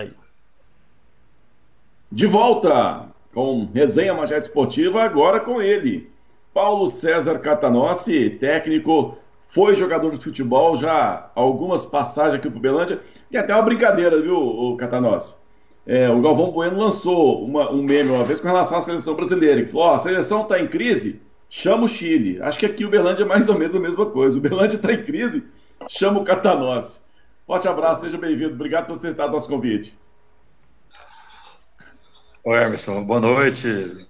Aí. De volta com Resenha Majete Esportiva, agora com ele, Paulo César Catanossi, técnico, foi jogador de futebol, já algumas passagens aqui pro Belândia, e até uma brincadeira, viu, Catanossi? É, o Galvão Bueno lançou uma, um meme uma vez com relação à seleção brasileira, que falou, a seleção está em crise, chama o Chile. Acho que aqui o Belândia é mais ou menos a mesma coisa. O Belândia está em crise, chama o Catanossi. Forte abraço, seja bem-vindo. Obrigado por aceitar nosso convite. Oi, Emerson, boa noite.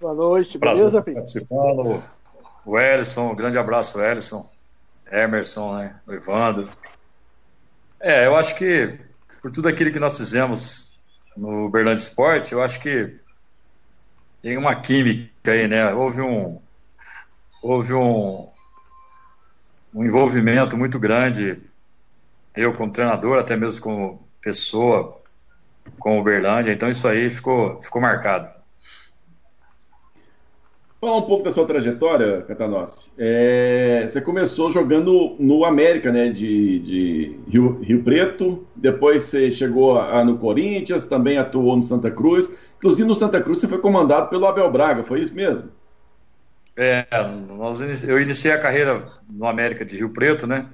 Boa noite, beleza, filho? Participando. O Ellison, um grande abraço, Ellison. Emerson, né? O Evandro. É, eu acho que por tudo aquilo que nós fizemos no Berlândia Esporte, eu acho que tem uma química aí, né? Houve um houve um, um envolvimento muito grande eu como treinador, até mesmo como pessoa, com o Berlândia, então isso aí ficou, ficou marcado. Fala um pouco da sua trajetória, Catanossi. É, você começou jogando no América, né, de, de Rio, Rio, Preto, depois você chegou a, a, no Corinthians, também atuou no Santa Cruz. Inclusive no Santa Cruz você foi comandado pelo Abel Braga, foi isso mesmo? É, nós, eu iniciei a carreira no América de Rio Preto, né?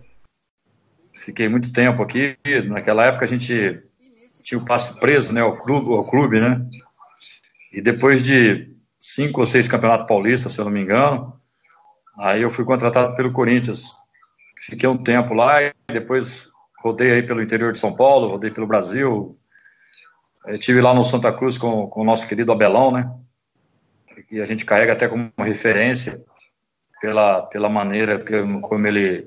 Fiquei muito tempo aqui. Naquela época a gente tinha o passe preso, né, ao clube, ao clube, né? E depois de cinco ou seis campeonatos paulistas, se eu não me engano, aí eu fui contratado pelo Corinthians. Fiquei um tempo lá e depois rodei aí pelo interior de São Paulo, rodei pelo Brasil. Eu tive lá no Santa Cruz com, com o nosso querido Abelão, né? E a gente carrega até como referência pela, pela maneira como ele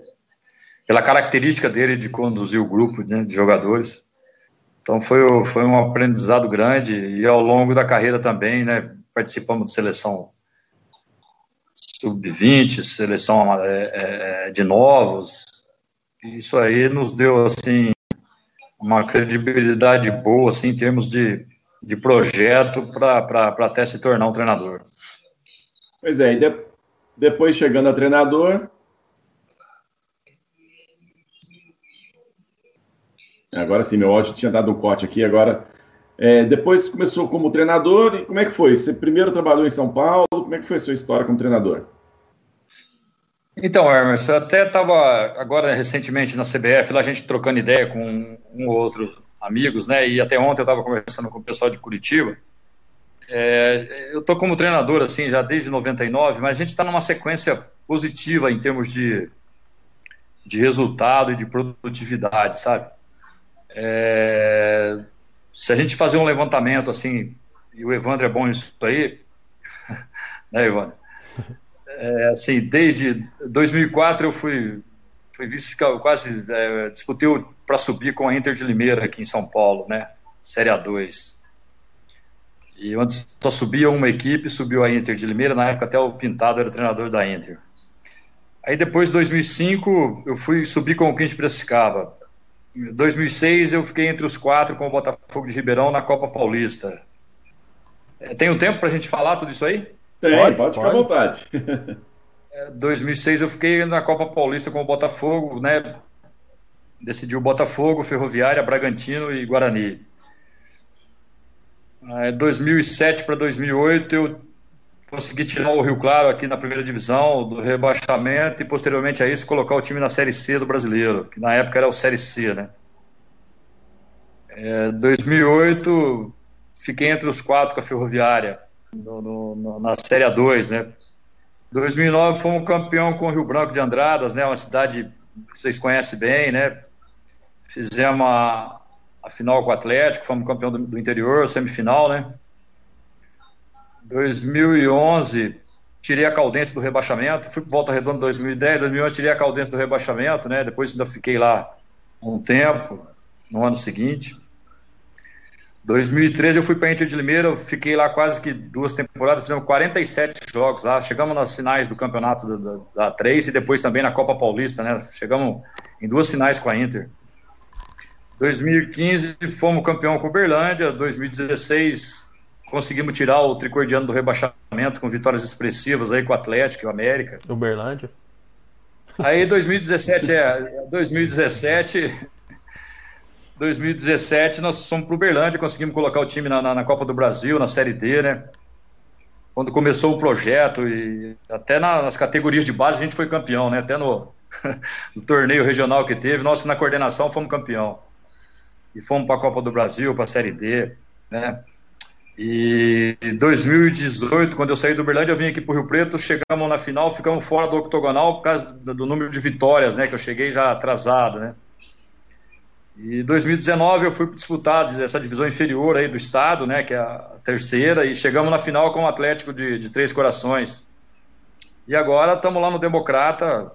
pela característica dele de conduzir o grupo né, de jogadores. Então foi, foi um aprendizado grande e ao longo da carreira também, né, participamos de seleção sub-20, seleção é, é, de novos. Isso aí nos deu assim uma credibilidade boa assim, em termos de, de projeto para até se tornar um treinador. Pois é, e de, depois chegando a treinador, Agora sim, meu áudio tinha dado um corte aqui, agora. É, depois começou como treinador, e como é que foi? Você primeiro trabalhou em São Paulo, como é que foi a sua história como treinador? Então, Hermes, eu até estava agora recentemente na CBF, lá a gente trocando ideia com um ou outro amigos, né? E até ontem eu estava conversando com o pessoal de Curitiba. É, eu estou como treinador assim já desde 99, mas a gente está numa sequência positiva em termos de, de resultado e de produtividade, sabe? É, se a gente fazer um levantamento assim, e o Evandro é bom nisso aí, né, Evandro? É, assim, desde 2004 eu fui, fui vice, quase é, disputei para subir com a Inter de Limeira aqui em São Paulo, né? Série A2. E antes só subia uma equipe, subiu a Inter de Limeira, na época até o Pintado era treinador da Inter. Aí depois, em 2005, eu fui subir com o Quinte Piracicaba. Em 2006 eu fiquei entre os quatro com o Botafogo de Ribeirão na Copa Paulista. É, tem um tempo para a gente falar tudo isso aí? Tem, pode, pode ficar à vontade. 2006 é, eu fiquei na Copa Paulista com o Botafogo, né? Decidiu Botafogo, Ferroviária, Bragantino e Guarani. 2007 para 2008 eu consegui tirar o Rio Claro aqui na primeira divisão do rebaixamento e posteriormente a isso colocar o time na Série C do Brasileiro, que na época era o Série C, né? É, 2008 fiquei entre os quatro com a Ferroviária no, no, na Série A2, né? 2009 fomos campeão com o Rio Branco de Andradas, né? Uma cidade que vocês conhecem bem, né? Fizemos a, a final com o Atlético, fomos campeão do, do interior, semifinal, né? 2011, tirei a Caldense do rebaixamento, fui para Volta Redonda em 2010, 2011 tirei a Caldense do rebaixamento, né? Depois ainda fiquei lá um tempo, no ano seguinte. 2013 eu fui para Inter de Limeira, fiquei lá quase que duas temporadas, fizemos 47 jogos lá, chegamos nas finais do campeonato da, da, da 3 e depois também na Copa Paulista, né? Chegamos em duas finais com a Inter. 2015 fomos campeão com o Berlândia, 2016 conseguimos tirar o tricordiano do rebaixamento com vitórias expressivas aí com o Atlético e o América. Uberlândia. Aí 2017 é 2017 2017 nós fomos para Uberlândia, conseguimos colocar o time na, na, na, Copa do Brasil, na Série D, né? Quando começou o projeto e até na, nas categorias de base a gente foi campeão, né? Até no, no torneio regional que teve, nós na coordenação fomos campeão. E fomos para a Copa do Brasil, para a Série D, né? E em 2018, quando eu saí do Uberlândia, eu vim aqui para o Rio Preto, chegamos na final, ficamos fora do octogonal por causa do número de vitórias, né? Que eu cheguei já atrasado, né? E em 2019 eu fui disputar essa divisão inferior aí do estado, né, que é a terceira, e chegamos na final com o Atlético de, de Três Corações. E agora estamos lá no Democrata,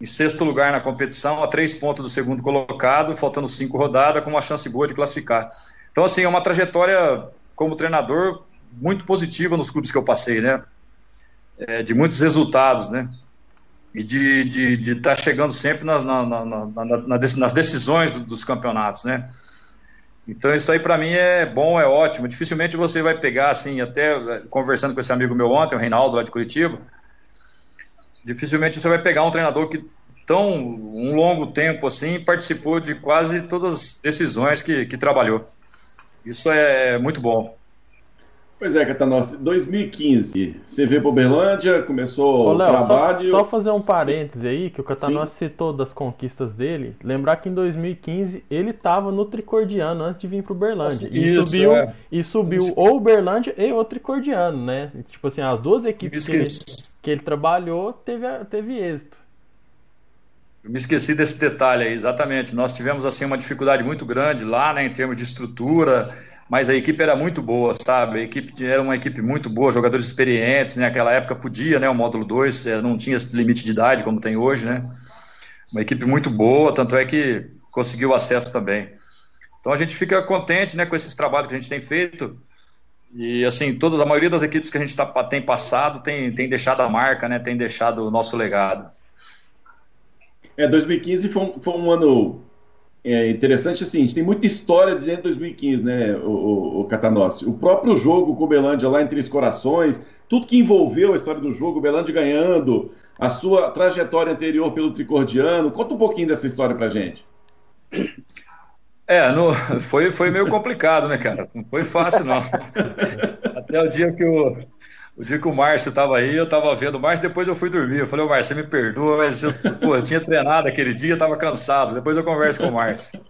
em sexto lugar na competição, a três pontos do segundo colocado, faltando cinco rodadas, com uma chance boa de classificar. Então, assim, é uma trajetória como treinador muito positiva nos clubes que eu passei, né? É, de muitos resultados, né? E de estar de, de tá chegando sempre nas, na, na, na, nas decisões dos campeonatos, né? Então isso aí para mim é bom, é ótimo. Dificilmente você vai pegar assim, até é, conversando com esse amigo meu ontem, o Reinaldo lá de Curitiba, dificilmente você vai pegar um treinador que tão um longo tempo assim participou de quase todas as decisões que, que trabalhou. Isso é muito bom. Pois é, Catanossi, 2015, você veio para Uberlândia, começou Ô, Léo, o trabalho... Só, só, fazer um parêntese aí, que o Catanossi citou das conquistas dele, lembrar que em 2015 ele estava no Tricordiano antes de vir para Uberlândia. E Isso, subiu, é. e subiu Isso. ou Uberlândia e o Tricordiano, né? Tipo assim, as duas equipes que ele, que ele, trabalhou teve, teve êxito. Eu me esqueci desse detalhe aí, exatamente. Nós tivemos assim uma dificuldade muito grande lá, né, em termos de estrutura, mas a equipe era muito boa, sabe? A equipe era uma equipe muito boa, jogadores experientes, né? Naquela época podia, né? O módulo 2 eh, não tinha limite de idade como tem hoje, né? Uma equipe muito boa, tanto é que conseguiu acesso também. Então a gente fica contente, né, com esses trabalhos que a gente tem feito. E assim, todas a maioria das equipes que a gente tá, tem passado tem, tem deixado a marca, né? Tem deixado o nosso legado. É, 2015 foi um, foi um ano é interessante assim, a gente tem muita história de 2015, né, o, o, o Catanossi. O próprio jogo com o Belândia lá em Três Corações, tudo que envolveu a história do jogo, o Belândia ganhando, a sua trajetória anterior pelo Tricordiano. Conta um pouquinho dessa história pra gente. É, no, foi, foi meio complicado, né, cara? Não foi fácil, não. Até o dia que o, o dia que o Márcio estava aí, eu estava vendo o Márcio, depois eu fui dormir. Eu falei, ô Márcio, você me perdoa, mas eu, pô, eu tinha treinado aquele dia, estava cansado. Depois eu converso com o Márcio.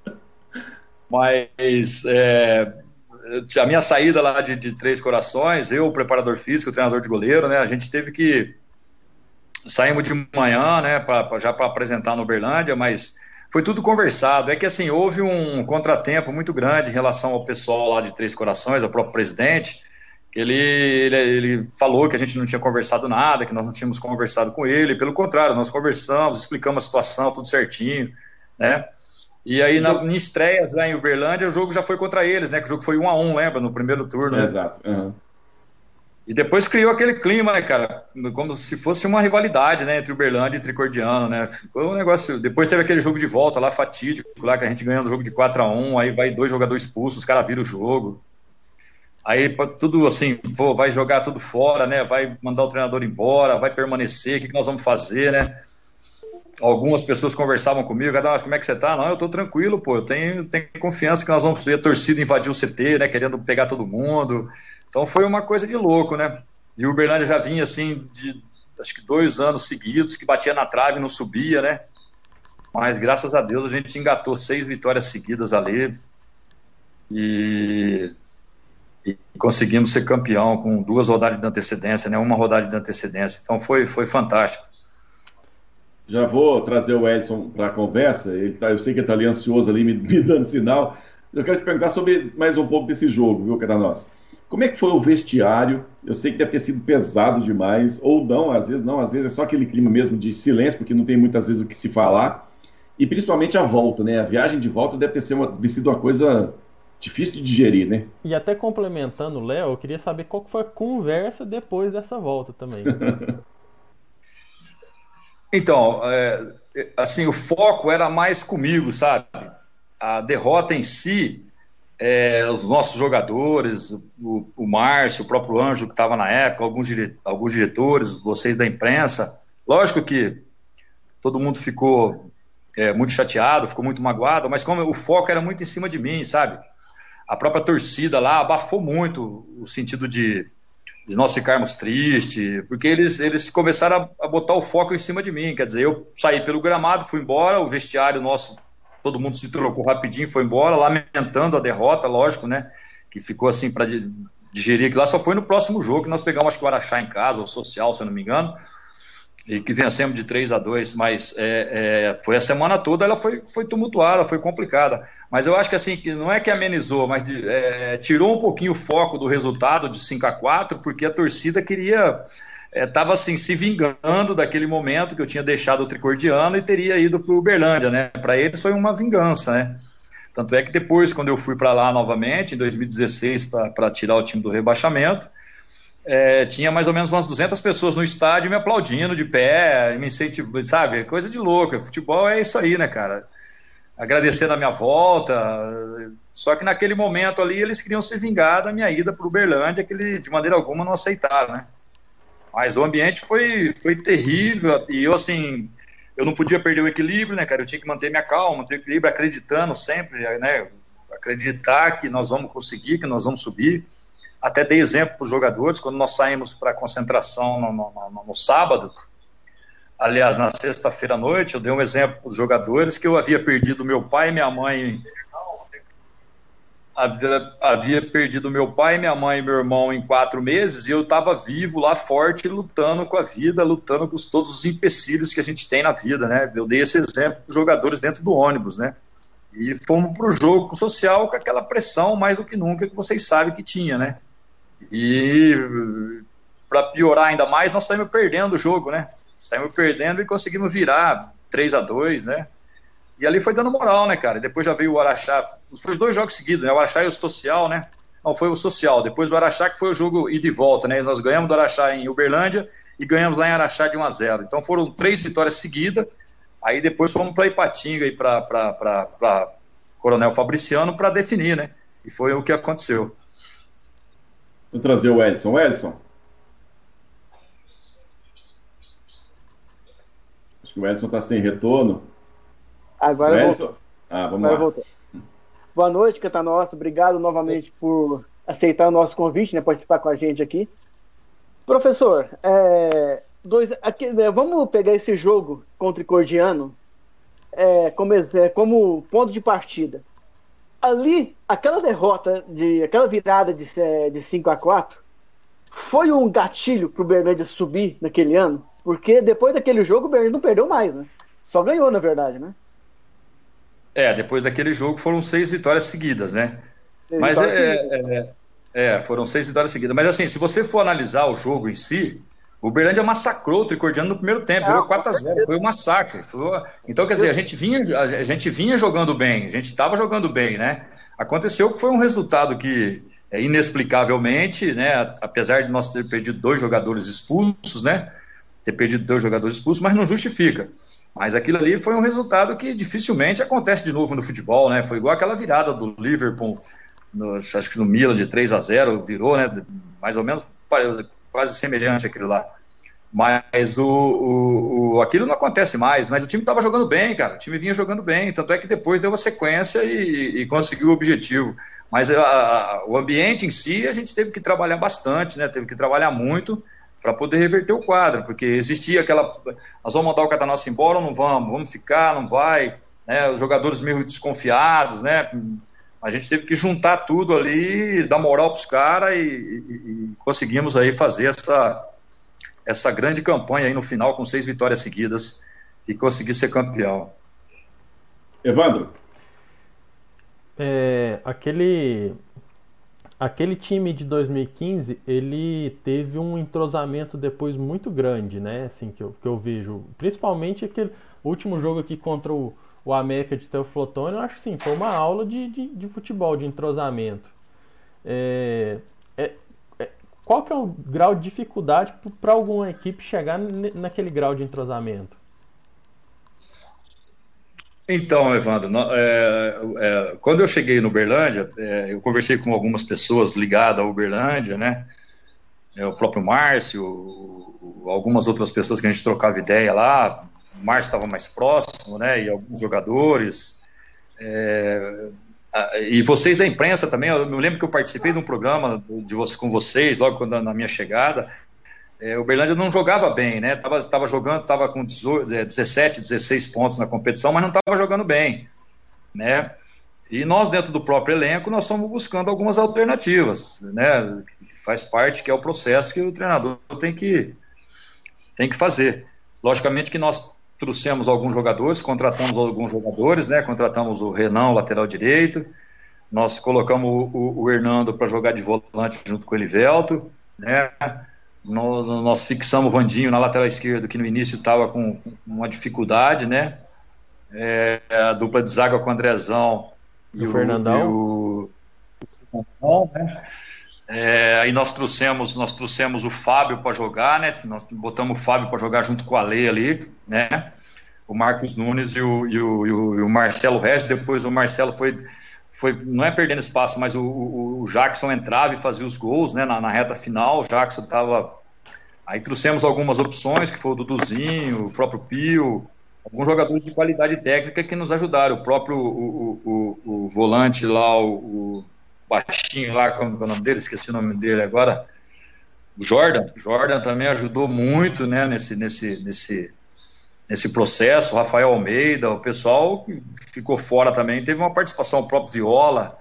Mas é, a minha saída lá de, de, Três Corações, eu, o preparador físico, o treinador de goleiro, né? A gente teve que. Saímos de manhã, né, pra, pra já para apresentar no Uberlândia, mas foi tudo conversado. É que assim, houve um contratempo muito grande em relação ao pessoal lá de Três Corações, ao próprio presidente ele, ele, ele, falou que a gente não tinha conversado nada, que nós não tínhamos conversado com ele, pelo contrário, nós conversamos, explicamos a situação, tudo certinho, né? E aí, na, na estreia lá em Uberlândia, o jogo já foi contra eles, né? Que o jogo foi um a um, lembra? No primeiro turno. Né? Exato. Uhum. E depois criou aquele clima, né, cara? Como se fosse uma rivalidade, né? Entre Uberlândia e Tricordiano, né? Foi um negócio. Depois teve aquele jogo de volta lá, fatídico, lá que a gente ganhando o jogo de 4 a 1 aí vai dois jogadores expulsos, os caras viram o jogo. Aí tudo assim, pô, vai jogar tudo fora, né? Vai mandar o treinador embora, vai permanecer, o que, que nós vamos fazer, né? Algumas pessoas conversavam comigo, cada como é que você tá? Não, eu tô tranquilo, pô, eu tenho, tenho confiança que nós vamos ver a torcida invadir o CT, né? Querendo pegar todo mundo. Então foi uma coisa de louco, né? E o Uberlândia já vinha assim de acho que dois anos seguidos, que batia na trave e não subia, né? Mas graças a Deus a gente engatou seis vitórias seguidas ali. E e conseguimos ser campeão com duas rodadas de antecedência, né? Uma rodada de antecedência. Então foi, foi fantástico. Já vou trazer o Edson para a conversa. Ele tá, eu sei que ele está ali ansioso ali, me, me, dando sinal. Eu quero te perguntar sobre mais um pouco desse jogo, viu, Cadanossa? Como é que foi o vestiário? Eu sei que deve ter sido pesado demais, ou não, às vezes não, às vezes é só aquele clima mesmo de silêncio, porque não tem muitas vezes o que se falar. E principalmente a volta, né? A viagem de volta deve ter sido uma coisa difícil de digerir, né? E até complementando o Léo, eu queria saber qual foi a conversa depois dessa volta também. então, é, assim, o foco era mais comigo, sabe? A derrota em si, é, os nossos jogadores, o, o Márcio, o próprio Anjo que estava na época, alguns, dire, alguns diretores, vocês da imprensa, lógico que todo mundo ficou é, muito chateado, ficou muito magoado, mas como o foco era muito em cima de mim, sabe? A própria torcida lá abafou muito o sentido de, de nós ficarmos tristes, porque eles, eles começaram a, a, botar o foco em cima de mim. Quer dizer, eu saí pelo gramado, fui embora, o vestiário nosso, todo mundo se trocou rapidinho, foi embora, lamentando a derrota, lógico, né? Que ficou assim para digerir que lá só foi no próximo jogo que nós pegamos, acho que o Araxá em casa, o Social, se eu não me engano e que vencemos de 3 a 2 mas é, é, foi a semana toda, ela foi, foi tumultuada, foi complicada. Mas eu acho que assim, não é que amenizou, mas de, é, tirou um pouquinho o foco do resultado de 5 a 4 porque a torcida queria. Estava é, assim, se vingando daquele momento que eu tinha deixado o Tricordiano e teria ido para o Uberlândia, né? Para eles foi uma vingança, né? Tanto é que depois, quando eu fui para lá novamente, em 2016, para tirar o time do rebaixamento, é, tinha mais ou menos umas 200 pessoas no estádio me aplaudindo de pé, me incentivando, sabe? Coisa de louco. Futebol é isso aí, né, cara? Agradecendo a minha volta. Só que naquele momento ali eles queriam se vingar da minha ida para Uberlândia, que eles de maneira alguma não aceitaram, né? Mas o ambiente foi, foi terrível e eu, assim, eu não podia perder o equilíbrio, né, cara? Eu tinha que manter minha calma, manter o equilíbrio, acreditando sempre, né? Acreditar que nós vamos conseguir, que nós vamos subir. Até dei exemplo para os jogadores, quando nós saímos para a concentração no, no, no, no, sábado, aliás, na sexta-feira à noite, eu dei um exemplo para os jogadores que eu havia perdido meu pai e minha mãe. Havia, havia perdido meu pai, minha mãe e meu irmão em quatro meses e eu estava vivo lá, forte, lutando com a vida, lutando com todos os empecilhos que a gente tem na vida, né? Eu dei esse exemplo para os jogadores dentro do ônibus, né? E fomos para o jogo social com aquela pressão mais do que nunca que vocês sabem que tinha, né? E para piorar ainda mais, nós saímos perdendo o jogo, né? Saímos perdendo e conseguimos virar 3 a 2 né? E ali foi dando moral, né, cara? Depois já veio o Araxá. Foi os dois jogos seguidos, né? O Araxá e o Social, né? Não, foi o Social. Depois o Araxá, que foi o jogo ida e volta, né? Nós ganhamos do Araxá em Uberlândia e ganhamos lá em Araxá de 1 a 0 Então foram três vitórias seguidas. Aí depois fomos para Ipatinga e para Coronel Fabriciano para definir, né? E foi o que aconteceu. Vou trazer o Edson. O Edson. Acho que o Edson está sem retorno. Agora eu Edson... Ah, vamos Agora lá. Boa noite, Canta Nossa. Obrigado novamente por aceitar o nosso convite, né, participar com a gente aqui. Professor, é, dois, aqui, né, vamos pegar esse jogo contra o Cordiano é, como, é, como ponto de partida ali, aquela derrota, de, aquela virada de, de 5 a 4 foi um gatilho pro Bernardes subir naquele ano? Porque depois daquele jogo o Bernardes não perdeu mais, né? Só ganhou, na verdade, né? É, depois daquele jogo foram seis vitórias seguidas, né? Seis Mas é, é, é, foram seis vitórias seguidas. Mas assim, se você for analisar o jogo em si, o Uberlândia massacrou o Tricordiano no primeiro tempo, virou 4x0, foi um massacre. Foi... Então, quer dizer, a gente, vinha, a gente vinha jogando bem, a gente estava jogando bem, né? Aconteceu que foi um resultado que, é, inexplicavelmente, né, apesar de nós ter perdido dois jogadores expulsos, né? Ter perdido dois jogadores expulsos, mas não justifica. Mas aquilo ali foi um resultado que dificilmente acontece de novo no futebol, né? Foi igual aquela virada do Liverpool, no, acho que no Milan de 3 a 0 virou, né? Mais ou menos quase semelhante àquilo lá. Mas o, o, o, aquilo não acontece mais. Mas o time estava jogando bem, cara. O time vinha jogando bem. Tanto é que depois deu uma sequência e, e conseguiu o objetivo. Mas a, o ambiente em si, a gente teve que trabalhar bastante, né? Teve que trabalhar muito para poder reverter o quadro, porque existia aquela. Nós vamos mandar o Catanossa embora ou não vamos? Vamos ficar, não vai? Né? Os jogadores meio desconfiados, né? A gente teve que juntar tudo ali, dar moral para os caras e, e, e, conseguimos aí fazer essa, essa grande campanha aí no final com seis vitórias seguidas e conseguir ser campeão. Evandro? É, aquele, aquele time de 2015, ele teve um entrosamento depois muito grande, né? Assim, que eu, que eu vejo. Principalmente aquele último jogo aqui contra o o América de Teoflotone, eu acho sim, foi uma aula de, de, de futebol, de entrosamento. É, é, é, qual que é o grau de dificuldade para alguma equipe chegar naquele grau de entrosamento? Então, Evandro, é, é, quando eu cheguei no Uberlândia, é, eu conversei com algumas pessoas ligadas ao Uberlândia, né? O próprio Márcio, algumas outras pessoas que a gente trocava ideia lá, o Márcio estava mais próximo, né? E alguns jogadores. É, e vocês da imprensa também, eu me lembro que eu participei de um programa de você, com vocês, logo quando, na minha chegada. É, o Berlândia não jogava bem, né? Tava, tava jogando, tava com 18, 17, 16 pontos na competição, mas não estava jogando bem, né? E nós, dentro do próprio elenco, nós estamos buscando algumas alternativas, né? Faz parte que é o processo que o treinador tem que, tem que fazer. Logicamente que nós trouxemos alguns jogadores, contratamos alguns jogadores, né? Contratamos o Renan, lateral direito, nós colocamos o, o, Hernando para jogar de volante junto com o Elivelto, né? Nós, nós fixamos o Vandinho na lateral esquerda, que no início estava com uma dificuldade, né? É, a dupla de zaga com o Andrezão e o, Fernandão. E o, o né? É, aí nós trouxemos, nós trouxemos o Fábio para jogar, né? Nós botamos o Fábio para jogar junto com a Lei ali, né? O Marcos Nunes e o, e o, e o, o Marcelo Regis. Depois o Marcelo foi, foi não é perdendo espaço, mas o, o, Jackson entrava e fazia os gols, né? Na, na reta final, o Jackson estava. Aí trouxemos algumas opções, que foi o Duduzinho, o próprio Pio, alguns jogadores de qualidade técnica que nos ajudaram. O próprio o, o, o, o volante lá, o, baixinho lá, como é o nome dele? Esqueci o nome dele agora. O Jordan. Jordan também ajudou muito né, nesse, nesse, nesse, nesse processo. O Rafael Almeida, o pessoal ficou fora também. Teve uma participação, o próprio Viola,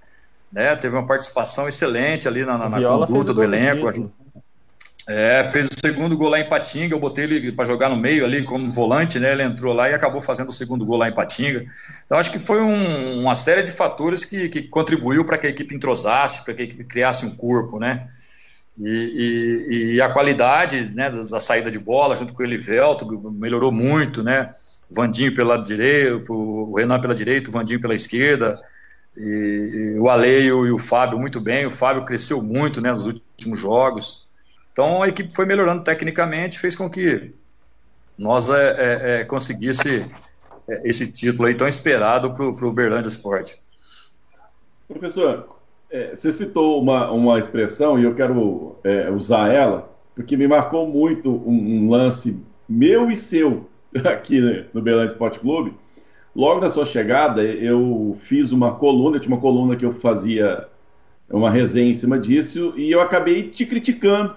né? Teve uma participação excelente ali na, na, na conduta do elenco. É, fez o segundo gol lá em Patinga, eu botei ele para jogar no meio ali como volante, né? Ele entrou lá e acabou fazendo o segundo gol lá em Patinga. Então acho que foi um, uma série de fatores que, que contribuiu para que a equipe entrosasse, para que a equipe criasse um corpo, né? E, e, e, a qualidade né, da saída de bola junto com o Elivelto melhorou muito, né? O Vandinho pelo lado direito, o Renan pela direita, o Vandinho pela esquerda. E, e o Aleio e o Fábio muito bem. O Fábio cresceu muito né, nos últimos jogos. Então a equipe foi melhorando tecnicamente, fez com que nós é, é, é conseguisse é, esse título aí tão esperado para o Uberlândia Sport. Professor, é, você citou uma, uma expressão e eu quero usar ela, porque me marcou muito um, um lance meu e seu aqui no Uberlândia Sport Clube. Logo na sua chegada, eu fiz uma coluna, tinha uma coluna que eu fazia uma resenha em cima disso, e eu acabei te criticando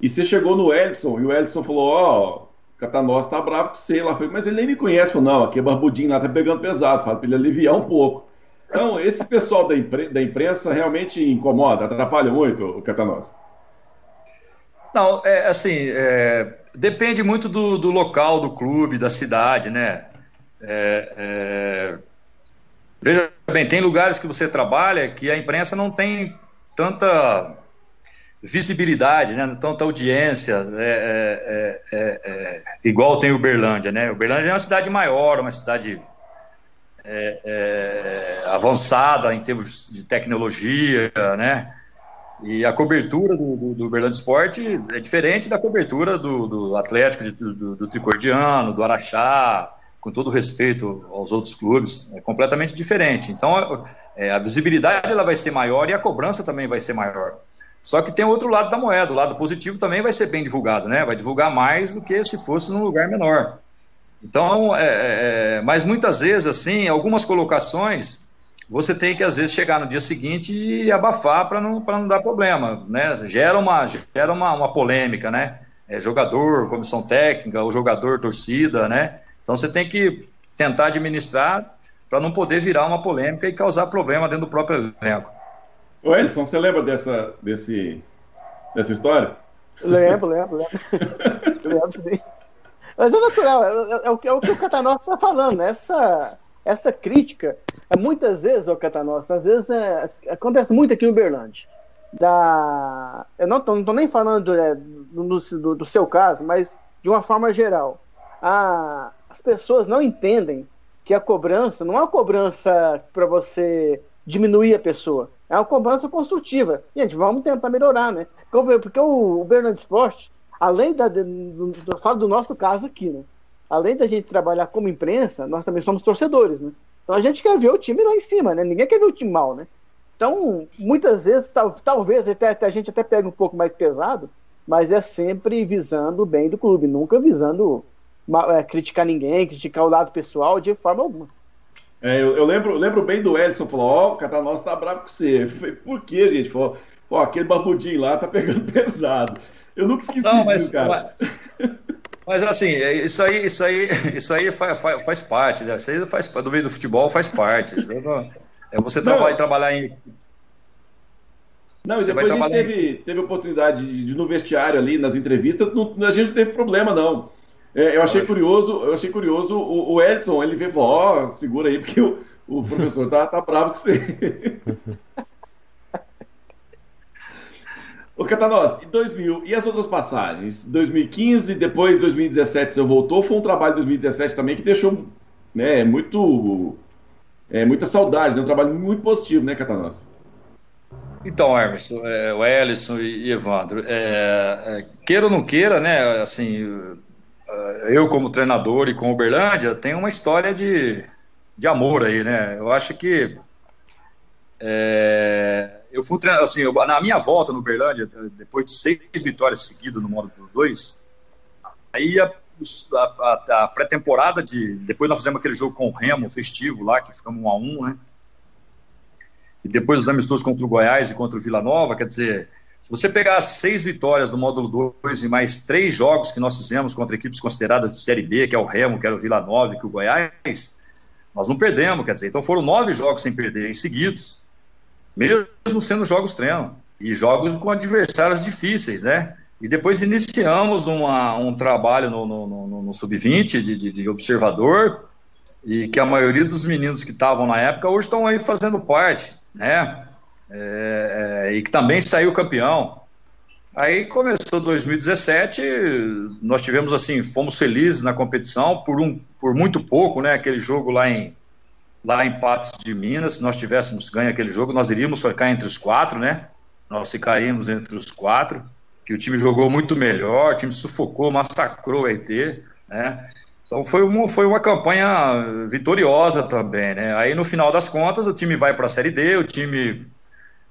e você chegou no Edson e o Edson falou: Ó, oh, Catanós tá bravo com você lá. falei, mas ele nem me conhece. Falei, não, aqui é barbudinho lá, tá pegando pesado. Fala para ele aliviar um pouco. Então, esse pessoal da, impre da imprensa realmente incomoda, atrapalha muito o Catanós. Não, é assim, é, depende muito do, do, local, do clube, da cidade, né? É, é, veja bem, tem lugares que você trabalha que a imprensa não tem tanta visibilidade, né? tanta audiência, é é, é, é, é, igual tem Uberlândia, né? Uberlândia é uma cidade maior, uma cidade é, avançada em termos de tecnologia, né? E a cobertura do, do, do Uberlândia Esporte é diferente da cobertura do, do Atlético, de, do, do Tricordiano, do Araxá, com todo respeito aos outros clubes, é completamente diferente. Então, a visibilidade ela vai ser maior e a cobrança também vai ser maior. Só que tem outro lado da moeda, o lado positivo também vai ser bem divulgado, né? Vai divulgar mais do que se fosse num lugar menor. Então, é, é, é, mas muitas vezes, assim, algumas colocações, você tem que, às vezes, chegar no dia seguinte e abafar para não, não dar problema, né? Gera uma, gera uma, uma polêmica, né? É, jogador, comissão técnica, o jogador, torcida, né? Então, você tem que tentar administrar para não poder virar uma polêmica e causar problema dentro do próprio elenco. Ô Edson, você lembra dessa, desse, dessa história? Lembro, lembro, lembro. lembro sim. Mas é natural, é, é, é, o, é o que o Catanós está falando, né? essa, essa crítica, é, muitas vezes, o Catanós, às vezes é, acontece muito aqui em Uberlândia. Da, eu não estou nem falando é, do, do, do, seu caso, mas de uma forma geral. A, as pessoas não entendem que a cobrança não é uma cobrança para você diminuir a pessoa. É uma cobrança construtiva. Gente, vamos tentar melhorar, né? Porque o, o Bernardo Esporte, além da. Do, eu falo do nosso caso aqui, né? Além da gente trabalhar como imprensa, nós também somos torcedores, né? Então a gente quer ver o time lá em cima, né? Ninguém quer ver o time mal, né? Então, muitas vezes, tal, talvez até, até, a gente até pega um pouco mais pesado, mas é sempre visando o bem do clube, nunca visando é, criticar ninguém, criticar o lado pessoal, de forma alguma. É, eu, eu, lembro, lembro bem do Edson, falou, ó, oh, o Catanós tá bravo com você. falei, por quê, gente? Falou, ó, aquele barbudinho lá tá pegando pesado. Eu nunca esqueci Não, mas, disso, cara. Mas, mas, assim, é, isso aí, isso aí, isso aí faz, faz, faz parte, né? Isso aí faz, do meio do futebol faz parte. É você trabalhar, trabalhar em não, e depois a gente teve, teve oportunidade de, de, no vestiário ali, nas entrevistas, não, a gente não teve problema, não. É, eu achei curioso, eu achei curioso o, o Edson, ele veio e falou, ó, oh, segura aí, porque o, o professor tá, tá bravo com você. Ô Catanós, e 2000, e as outras passagens? 2015, depois 2017 você voltou, foi um trabalho de 2017 também que deixou né, muito, é, muita saudade, né, um trabalho muito positivo, né, Catanós? Então, Emerson, é, o Ellison e, Evandro, é, é, queira ou não queira, né, assim, eu como treinador e com o Uberlândia, tem uma história de, de amor aí, né, eu acho que é, eu fui assim, eu, na minha volta no Uberlândia, depois de seis vitórias seguidas no módulo 2, aí a, a, a pré-temporada de, depois nós fizemos aquele jogo com o Remo, festivo lá, que ficamos um a um, né, e depois os amistosos contra o Goiás e contra o Vila Nova, quer dizer, se você pegar as seis vitórias do módulo 2 e mais três jogos que nós fizemos contra equipes consideradas de Série B, que é o Remo, que era o Vila Nova e que o Goiás, nós não perdemos, quer dizer, então foram nove jogos sem perder em seguidos, mesmo sendo jogos treino, e jogos com adversários difíceis, né? E depois iniciamos uma, um trabalho no, no, no, no Sub-20 de, de, de observador, e que a maioria dos meninos que estavam na época hoje estão aí fazendo parte né? É, é, e que também saiu campeão. Aí começou 2017, nós tivemos assim, fomos felizes na competição por um, por muito pouco, né? Aquele jogo lá em lá em Patos de Minas, se nós tivéssemos ganho aquele jogo, nós iríamos ficar entre os quatro, né? Nós ficaríamos entre os quatro, que o time jogou muito melhor, o time sufocou, massacrou o ET, né? Então foi uma, foi uma campanha vitoriosa também, né? Aí no final das contas o time vai para a Série D, o time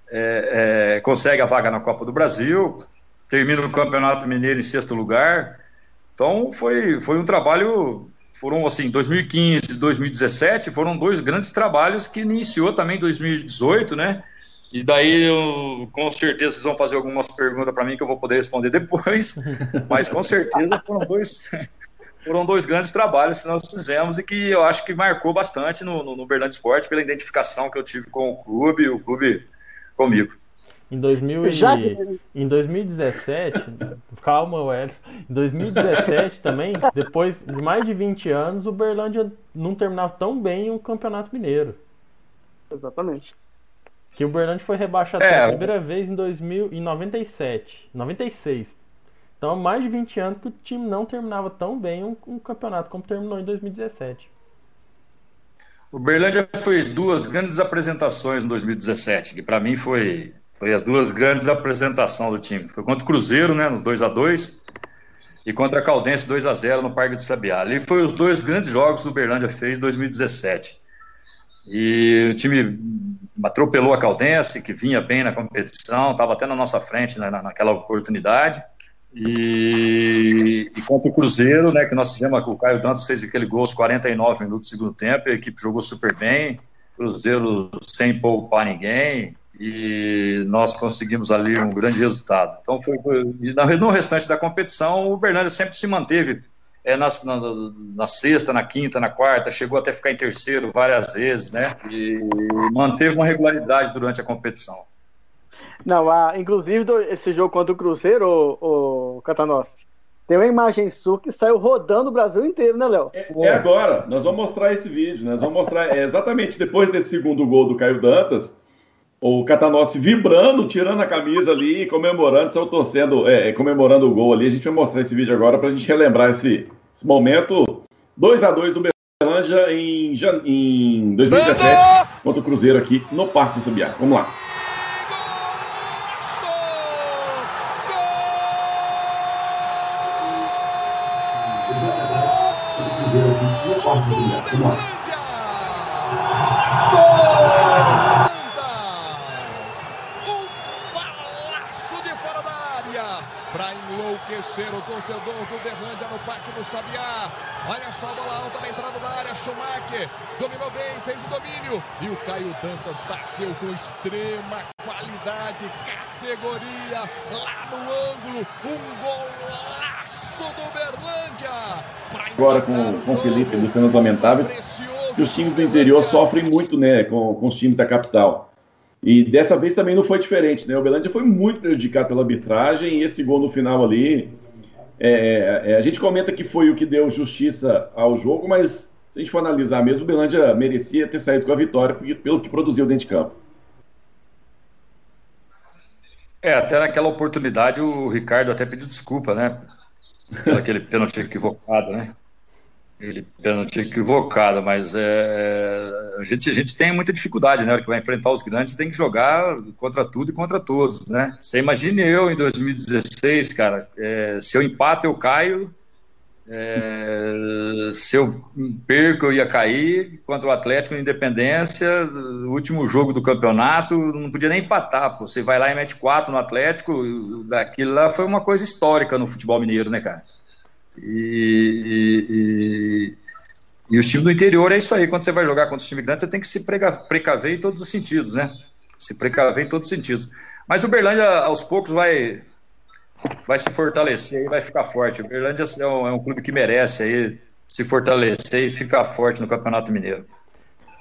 é, é, consegue a vaga na Copa do Brasil, termina o Campeonato Mineiro em sexto lugar. Então foi, foi um trabalho, foram assim, 2015 e 2017 foram dois grandes trabalhos que iniciou também em 2018, né? E daí, eu, com certeza, vocês vão fazer algumas perguntas para mim que eu vou poder responder depois, mas com certeza foram dois, foram dois grandes trabalhos que nós fizemos e que eu acho que marcou bastante no, no, no Bernardo Esporte pela identificação que eu tive com o clube o clube comigo. Em, 2000 Já... em 2017, calma, Welles. Em 2017 também, depois de mais de 20 anos, o Berlândia não terminava tão bem um campeonato mineiro. Exatamente. Que o Berlândia foi rebaixado é, pela primeira vez em 2097, 96, então, há mais de 20 anos que o time não terminava tão bem um, um campeonato como terminou em 2017. O Berlândia fez duas grandes apresentações em 2017, que para mim foi, foi as duas grandes apresentações do time. Foi contra o Cruzeiro, né, no 2 a 2 e contra a Caldense 2 a 0 no Parque de Sabiá. Ali foi os dois grandes jogos que o Berlândia fez em 2017. E o time atropelou a Caldense, que vinha bem na competição, estava até na nossa frente né, naquela oportunidade. E, e, contra o Cruzeiro, né, que nós fizemos, o Caio Dantas fez aquele gol aos 49 minutos do segundo tempo, a equipe jogou super bem, Cruzeiro sem poupar ninguém, e nós conseguimos ali um grande resultado. Então, foi, foi no restante da competição, o Bernardo sempre se manteve é, na, na, na, sexta, na quinta, na quarta, chegou até ficar em terceiro várias vezes, né, e manteve uma regularidade durante a competição. Não, a, inclusive do, esse jogo contra o Cruzeiro, o, o Catanossi, tem uma imagem sua que saiu rodando o Brasil inteiro, né, Léo? É, é, agora, nós vamos mostrar esse vídeo, nós vamos mostrar é, exatamente depois desse segundo gol do Caio Dantas, o Catanossi vibrando, tirando a camisa ali, comemorando, saiu torcendo, é, é, comemorando o gol ali. A gente vai mostrar esse vídeo agora para a gente relembrar esse, esse momento 2 a 2 do Berlândia em, em 2017 contra o Cruzeiro aqui no Parque do Sabiá. Vamos lá. De fora da área para enlouquecer o torcedor do Berlândia no Parque do Sabiá. Olha só a bola alta na entrada da área. Schumacher dominou bem, fez o domínio. E o Caio Dantas bateu com extrema qualidade, categoria lá no ângulo. Um golaço. Agora com, com o Felipe, Luciano Lamentáveis, os times do interior sofrem muito né, com, com os times da capital. E dessa vez também não foi diferente, né? O Belândia foi muito prejudicado pela arbitragem e esse gol no final ali. É, é, a gente comenta que foi o que deu justiça ao jogo, mas se a gente for analisar mesmo, o Belândia merecia ter saído com a vitória pelo que produziu dentro de campo. É, até naquela oportunidade o Ricardo até pediu desculpa, né? Aquele pênalti equivocado, né? Ele pênalti equivocado, mas é, é, a, gente, a gente tem muita dificuldade, né? que vai enfrentar os grandes, tem que jogar contra tudo e contra todos, né? Você imagine eu em 2016, cara, é, se eu empato eu caio, é, se eu perco eu ia cair contra o Atlético Independência, último jogo do campeonato, não podia nem empatar, pô. você vai lá e mete quatro no Atlético, aquilo lá foi uma coisa histórica no futebol mineiro, né, cara? E, e, e, os times do interior é isso aí. Quando você vai jogar contra os times grandes, você tem que se precaver em todos os sentidos, né? Se precaver em todos os sentidos. Mas o Berlândia, aos poucos, vai, vai se fortalecer e vai ficar forte. O Berlândia é um, é um clube que merece aí se fortalecer e ficar forte no Campeonato Mineiro.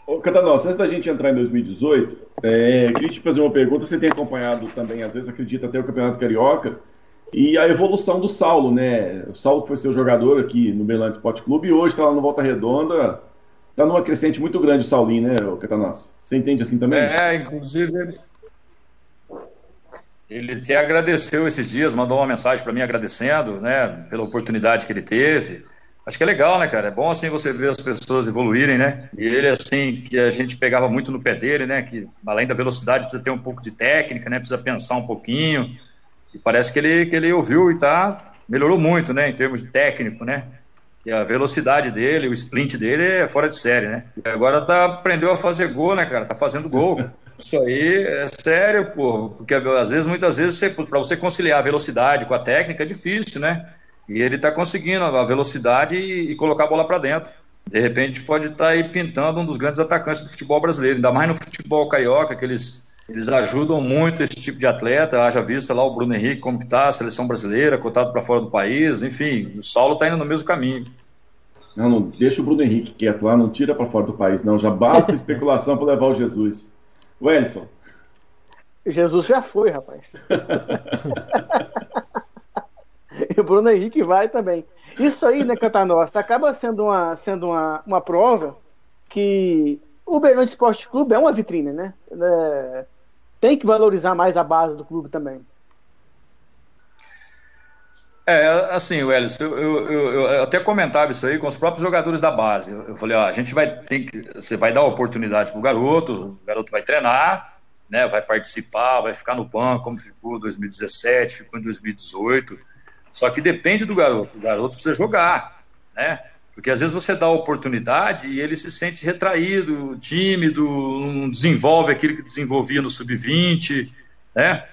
Ô, Catanós, antes da gente entrar em 2018, é, queria te fazer uma pergunta. Você tem acompanhado também, às vezes, acredita até o Campeonato Carioca. E a evolução do Saulo, né? O Saulo foi seu jogador aqui no Belante Esporte Clube e hoje está lá no Volta Redonda. Está numa crescente muito grande o Saulinho, né, o Catanás? Você entende assim também? É, inclusive ele até agradeceu esses dias, mandou uma mensagem para mim agradecendo, né, pela oportunidade que ele teve. Acho que é legal, né, cara? É bom assim você ver as pessoas evoluírem, né? E ele, assim, que a gente pegava muito no pé dele, né? Que além da velocidade precisa ter um pouco de técnica, né? Precisa pensar um pouquinho. E parece que ele, que ele ouviu e tá, melhorou muito, né, em termos de técnico, né? Que a velocidade dele, o sprint dele é fora de série, né? E agora tá, aprendeu a fazer gol, né, cara? Tá fazendo gol. Isso aí é sério, pô, porque às vezes, muitas vezes, para você conciliar a velocidade com a técnica é difícil, né? E ele tá conseguindo a velocidade e, e colocar a bola para dentro. De repente pode estar tá aí pintando um dos grandes atacantes do futebol brasileiro, ainda mais no futebol carioca, que eles eles ajudam muito esse tipo de atleta, haja vista lá o Bruno Henrique, como que tá, a seleção brasileira, cotado para fora do país, enfim, o Saulo está indo no mesmo caminho. Não, não deixa o Bruno Henrique quieto lá, não tira para fora do país, não, já basta especulação para levar o Jesus. Wellington. Jesus já foi, rapaz. e o Bruno Henrique vai também. Isso aí, né, Cantanosta, acaba sendo uma, sendo uma, uma prova que o Berlândia Esporte Clube é uma vitrine, né? É, tem que valorizar mais a base do clube também. É, assim, Welles, eu, eu, eu, eu, até comentava isso aí com os próprios jogadores da base. Eu falei, ó, a gente vai ter que. Você vai dar oportunidade pro garoto, o garoto vai treinar, né? Vai participar, vai ficar no banco, como ficou em 2017, ficou em 2018. Só que depende do garoto. O garoto precisa jogar, né? Porque às vezes você dá a oportunidade e ele se sente retraído, tímido, não desenvolve aquilo que desenvolvia no sub-20, né?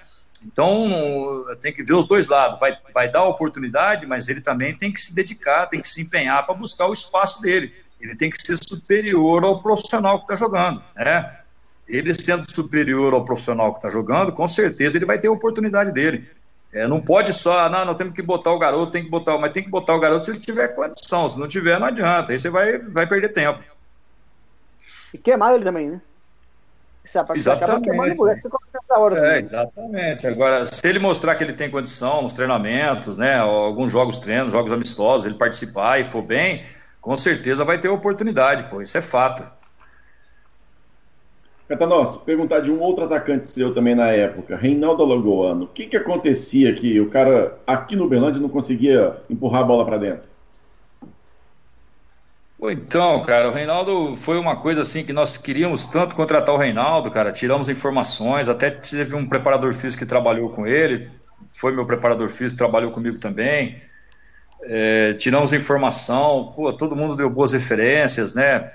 Então, tem que ver os dois lados. Vai, vai dar oportunidade, mas ele também tem que se dedicar, tem que se empenhar para buscar o espaço dele. Ele tem que ser superior ao profissional que está jogando, né? Ele sendo superior ao profissional que está jogando, com certeza ele vai ter a oportunidade dele. É, não pode só, não, nós temos que botar o garoto, tem que botar, mas tem que botar o garoto se ele tiver condição, se não tiver, não adianta, aí você vai, vai perder tempo. E queimar ele também, né? Você exatamente. Hora é, exatamente. Agora, se ele mostrar que ele tem condição nos treinamentos, né, alguns jogos treinos, jogos amistosos, ele participar e for bem, com certeza vai ter oportunidade, pô, isso é fato. Catanos, perguntar de um outro atacante seu também na época, Reinaldo Alagoano. O que, que acontecia que o cara aqui no Berlândia não conseguia empurrar a bola para dentro? Então, cara, o Reinaldo foi uma coisa assim que nós queríamos tanto contratar o Reinaldo, cara. Tiramos informações, até teve um preparador físico que trabalhou com ele, foi meu preparador físico, trabalhou comigo também. É, tiramos informação, pô, todo mundo deu boas referências, né?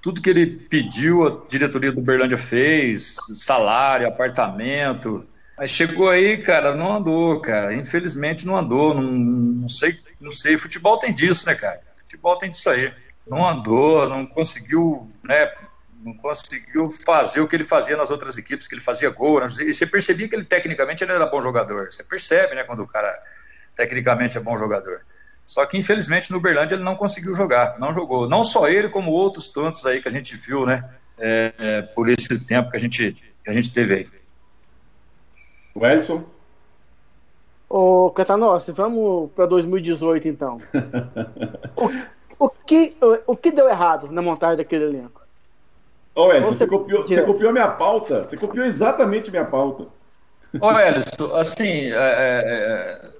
tudo que ele pediu, a diretoria do Berlândia fez, salário, apartamento, Mas chegou aí, cara, não andou, cara. Infelizmente não andou. Não, não sei, não sei. Futebol tem disso, né, cara? Futebol tem disso aí. Não andou, não conseguiu, né? Não conseguiu fazer o que ele fazia nas outras equipes, que ele fazia gol. Né? E você percebia que ele tecnicamente ele era bom jogador. Você percebe, né, quando o cara tecnicamente é bom jogador. Só que infelizmente no Berlândia ele não conseguiu jogar, não jogou. Não só ele, como outros tantos aí que a gente viu, né? É, é, por esse tempo que a gente, que a gente teve aí. O Edson? Ô, Catanossi, vamos para 2018 então. o, que, o, o que deu errado na montagem daquele elenco? Ô, Edson, você, você, copiou, você copiou minha pauta. Você copiou exatamente minha pauta. Ô, Edson, assim, é, é, é,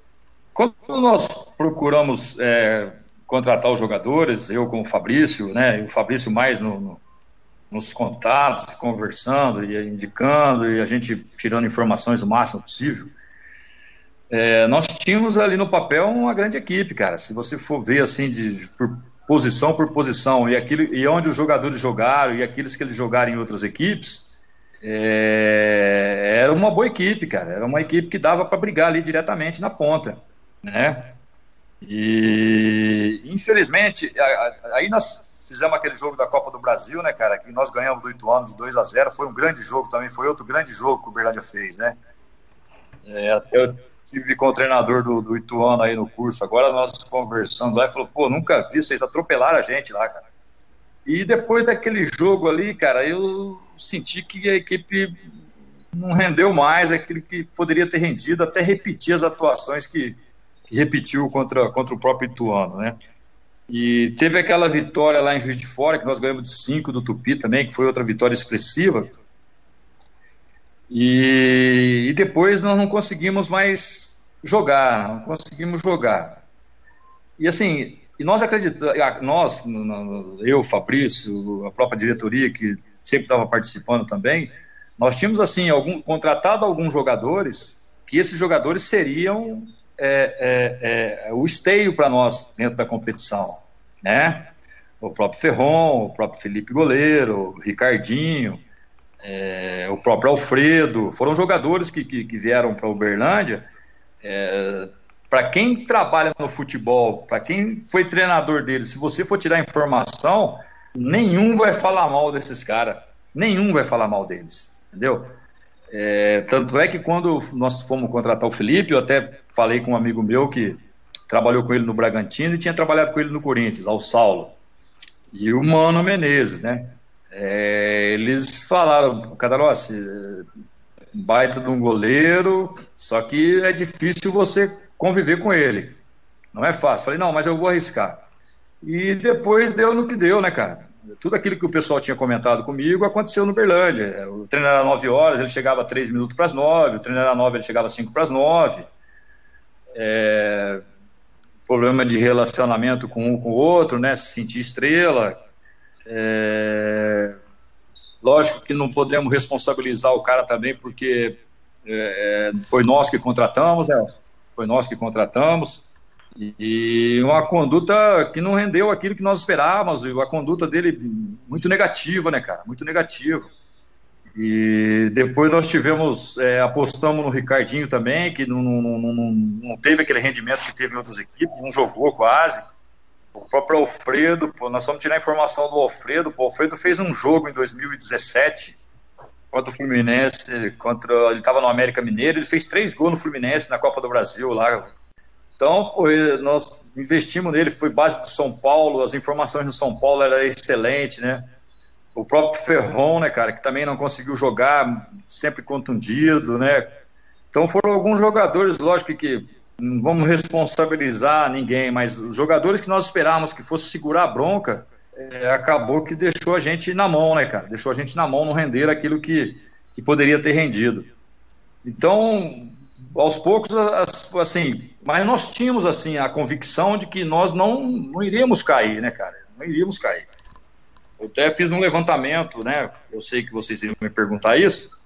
quando nós procuramos é, contratar os jogadores, eu com o Fabrício, né, e o Fabrício mais no, no nos contatos, conversando e indicando, e a gente tirando informações o máximo possível. É, nós tínhamos ali no papel uma grande equipe, cara. Se você for ver assim, de, por posição por posição, e, aquilo, e onde os jogadores jogaram, e aqueles que eles jogaram em outras equipes, é, era uma boa equipe, cara. Era uma equipe que dava para brigar ali diretamente na ponta, né? E infelizmente, aí nós fizemos aquele jogo da Copa do Brasil, né, cara, que nós ganhamos do Ituano de 2 a 0 foi um grande jogo também, foi outro grande jogo que o Berlândia fez, né. É, até eu tive com o treinador do, do Ituano aí no curso, agora nós conversando lá, e falou, pô, nunca vi, vocês atropelaram a gente lá, cara. E depois daquele jogo ali, cara, eu senti que a equipe não rendeu mais aquilo que poderia ter rendido, até repetir as atuações que, que repetiu contra, contra o próprio Ituano, né. E teve aquela vitória lá em Juiz de Fora, que nós ganhamos de 5 do Tupi também, que foi outra vitória expressiva. E, e depois nós não conseguimos mais jogar, não conseguimos jogar. E assim, e nós acreditamos, nós, eu, Fabrício, a própria diretoria, que sempre estava participando também, nós tínhamos assim algum, contratado alguns jogadores que esses jogadores seriam é, é, é o esteio para nós dentro da competição, né? O próprio Ferron, o próprio Felipe Goleiro, o Ricardinho, é, o próprio Alfredo, foram jogadores que, que, que vieram para Uberlândia. É, para quem trabalha no futebol, para quem foi treinador deles, se você for tirar informação, nenhum vai falar mal desses caras, nenhum vai falar mal deles, entendeu? É, tanto é que quando nós fomos contratar o Felipe, eu até falei com um amigo meu que trabalhou com ele no Bragantino e tinha trabalhado com ele no Corinthians, ao Saulo. E o Mano Menezes, né? É, eles falaram, Cadarossi, baita de um goleiro, só que é difícil você conviver com ele. Não é fácil. Falei, não, mas eu vou arriscar. E depois deu no que deu, né, cara? tudo aquilo que o pessoal tinha comentado comigo aconteceu no Berlândia. O treino era 9 horas, ele chegava 3 minutos para as 9, o treino era 9, ele chegava 5 para as 9. É, problema de relacionamento com um com o outro, né? Se sentir estrela. É, lógico que não podemos responsabilizar o cara também, porque é, foi nós que contratamos, né? Foi nós que contratamos. E uma conduta que não rendeu aquilo que nós esperávamos, a conduta dele muito negativa, né, cara? Muito negativa. E depois nós tivemos, é, apostamos no Ricardinho também, que não, não, não, não, teve aquele rendimento que teve em outras equipes, não jogou quase. O próprio Alfredo, pô, nós vamos tirar a informação do Alfredo. Pô, o Alfredo fez um jogo em 2017 contra o Fluminense, contra, ele estava no América Mineiro, ele fez três gols no Fluminense na Copa do Brasil lá, então, nós investimos nele, foi base do São Paulo, as informações do São Paulo eram excelentes, né? O próprio Ferron, né, cara, que também não conseguiu jogar, sempre contundido, né? Então foram alguns jogadores, lógico que não vamos responsabilizar ninguém, mas os jogadores que nós esperávamos que fosse segurar a bronca, é, acabou que deixou a gente na mão, né, cara? Deixou a gente na mão, não render aquilo que, que poderia ter rendido. Então, aos poucos, assim, mas nós tínhamos, assim, a convicção de que nós não, não iríamos cair, né, cara? Não iríamos cair. Eu até fiz um levantamento, né? Eu sei que vocês iam me perguntar isso.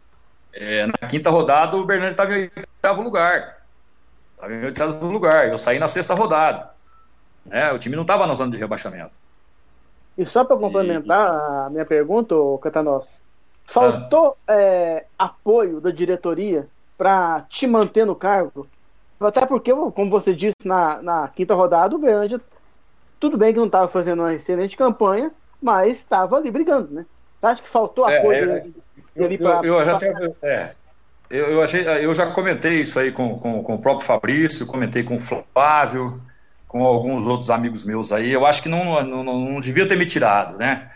É, na quinta rodada, o Bernardo estava em oitavo lugar. Estava em oitavo lugar. Eu saí na sexta rodada. Né? O time não estava na zona de rebaixamento. E só para complementar e... a minha pergunta, Catanos, faltou ah. é, apoio da diretoria para te manter no cargo? Até porque, como você disse na, na quinta rodada, o Berlândia, tudo bem que não estava fazendo uma excelente campanha, mas estava ali brigando, né? Você acha que faltou é, coisa é, ali para. Eu, eu, já até, é, eu, eu, achei, eu já comentei isso aí com, com, com o próprio Fabrício, comentei com o Flávio, com alguns outros amigos meus aí. Eu acho que não, não, não devia ter me tirado, né?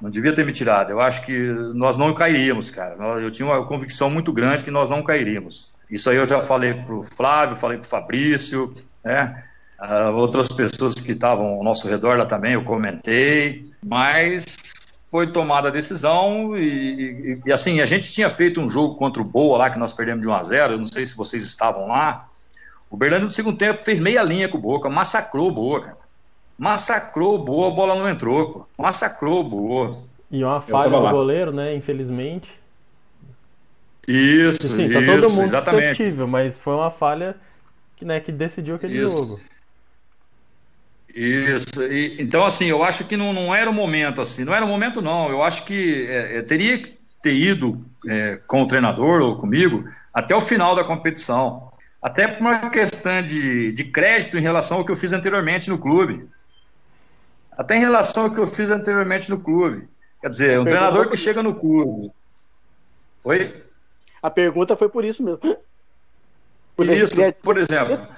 Não devia ter me tirado. Eu acho que nós não cairíamos, cara. Eu tinha uma convicção muito grande que nós não cairíamos. Isso aí eu já falei para o Flávio, falei para o Fabrício, né? Uh, outras pessoas que estavam ao nosso redor lá também, eu comentei, mas foi tomada a decisão e, e, e, assim, a gente tinha feito um jogo contra o Boa lá, que nós perdemos de 1 a 0 eu não sei se vocês estavam lá, o Berlândia no segundo tempo fez meia linha com o Boca, massacrou o Boca, Massacrou Boa, a bola não entrou, pô. Massacrou Boa. E uma falha do goleiro, né? Infelizmente. Isso, Sim, tá todo mundo exatamente. mas foi uma falha que, né, que decidiu aquele isso. jogo. Isso, e, então assim, eu acho que não, não era o momento assim, não era o momento não, eu acho que é, é, teria que ter ido é, com o treinador ou comigo até o final da competição, até por uma questão de, de crédito em relação ao que eu fiz anteriormente no clube. Até em relação ao que eu fiz anteriormente no clube. Quer dizer, um treinador que chega no clube. Oi? A pergunta foi por isso mesmo. Por isso, por exemplo,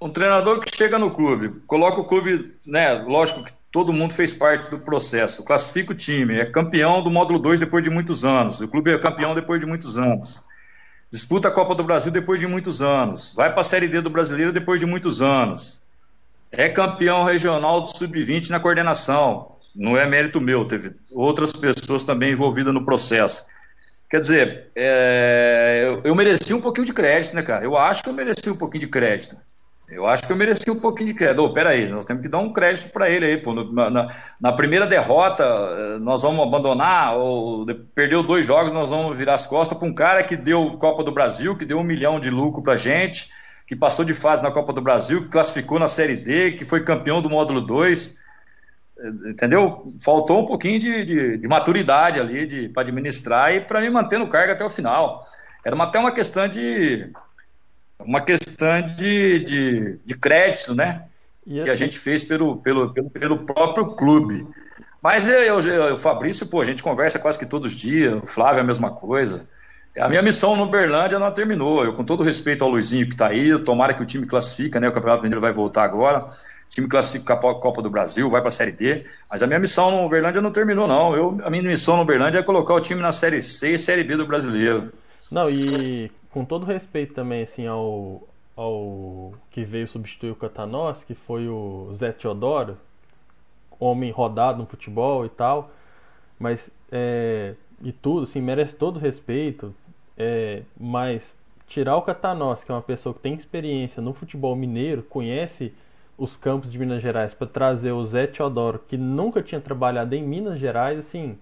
um treinador que chega no clube, coloca o clube, né? Lógico que todo mundo fez parte do processo, classifica o time, é campeão do módulo 2 depois de muitos anos, o clube é campeão depois de muitos anos, disputa a Copa do Brasil depois de muitos anos, vai para a Série D do Brasileiro depois de muitos anos é campeão regional do sub-20 na coordenação. Não é mérito meu, teve outras pessoas também envolvidas no processo. Quer dizer, é, eu, eu, mereci um pouquinho de crédito, né, cara? Eu acho que eu mereci um pouquinho de crédito. Eu acho que eu mereci um pouquinho de crédito. Oh, peraí, nós temos que dar um crédito para ele aí. Pô. Na, na, primeira derrota, eh, nós vamos abandonar, ou perdeu dois jogos, nós vamos virar as costas para um cara que deu Copa do Brasil, que deu um milhão de lucro para gente que passou de fase na Copa do Brasil, que classificou na Série D, que foi campeão do módulo 2. Entendeu? Faltou um pouquinho de, de, de maturidade ali para administrar e para me manter no cargo até o final. Era até uma questão de uma questão de, de, de crédito, né? Que a gente fez pelo, pelo, pelo, pelo próprio clube. Mas eu, eu, o Fabrício, pô, a gente conversa quase que todos os dias, o Flávio é a mesma coisa. A minha missão no Berlândia não terminou. Eu, com todo respeito ao Luizinho que está aí, tomara que o time classifica, né? O Campeonato Mineiro vai voltar agora. O time classifica a Copa do Brasil, vai para a Série D. Mas a minha missão no Berlândia não terminou, não. Eu, a minha missão no Berlândia é colocar o time na Série C e Série B do brasileiro. Não, e com todo respeito também, assim, ao, ao que veio substituir o Catanós, que foi o Zé Teodoro, homem rodado no futebol e tal, mas é, e tudo, assim, merece todo respeito, é, mas tirar o Catanós, que é uma pessoa que tem experiência no futebol mineiro, conhece os campos de Minas Gerais, para trazer o Zé Teodoro, que nunca tinha trabalhado em Minas Gerais, assim,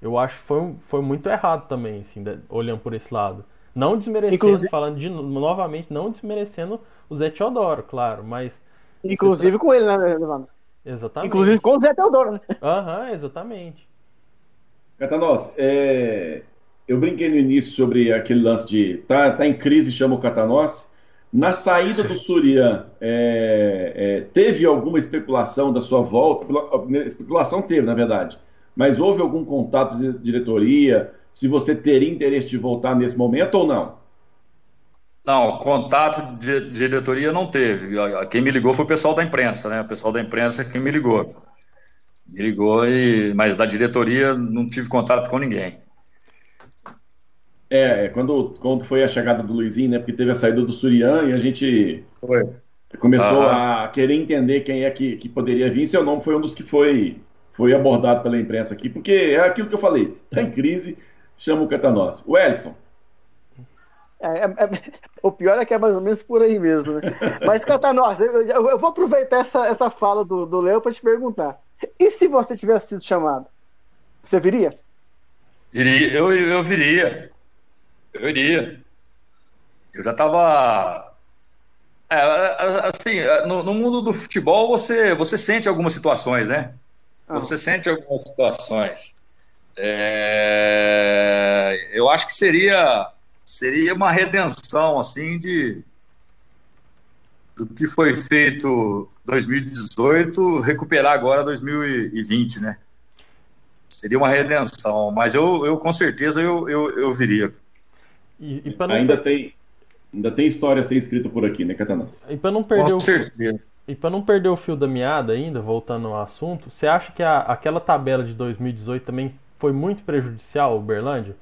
eu acho que foi, foi muito errado também, assim, olhando por esse lado. Não desmerecendo, Inclusive... falando de novamente, não desmerecendo o Zé Teodoro, claro, mas. Inclusive com ele, né, Levando? Exatamente. Inclusive com o Zé Teodoro, né? Aham, uhum, exatamente. Catanós, é, eu brinquei no início sobre aquele lance de tá, tá em crise, chama o Catanós. Na saída do Surian, é, é, teve alguma especulação da sua volta? Especulação teve, na verdade. Mas houve algum contato de diretoria? Se você teria interesse de voltar nesse momento ou não? Não, contato de diretoria não teve. Quem me ligou foi o pessoal da imprensa, né? O pessoal da imprensa que me ligou. Me ligou, e... mas da diretoria não tive contato com ninguém. É, é, quando, quando foi a chegada do Luizinho, né? Porque teve a saída do Surian e a gente foi. começou a querer entender quem é que, que poderia vir. Seu nome foi um dos que foi, foi abordado pela imprensa aqui, porque é aquilo que eu falei: tá em crise, chama o Catanós. O Edson. É, é, é, o pior é que é mais ou menos por aí mesmo, né? Mas, Catanós, eu, eu, vou aproveitar essa, essa fala do, do Léo para te perguntar. E se você tivesse sido chamado? Você viria? Iria, eu, eu viria. Eu iria. Eu já estava. É, assim, no, no, mundo do futebol você, você sente algumas situações, né? Você sente algumas situações. É, eu acho que seria seria uma redenção, assim, de do que foi feito 2018, recuperar agora 2020, né? Seria uma redenção, mas eu, eu com certeza eu, eu, eu viria. E, e não... ainda tem ainda tem história a ser escrita por aqui, né, Catanas? E para não perder com o... certeza. E para não perder o fio da meada ainda, voltando ao assunto, você acha que a, aquela tabela de 2018 também foi muito prejudicial ao Uberlândia?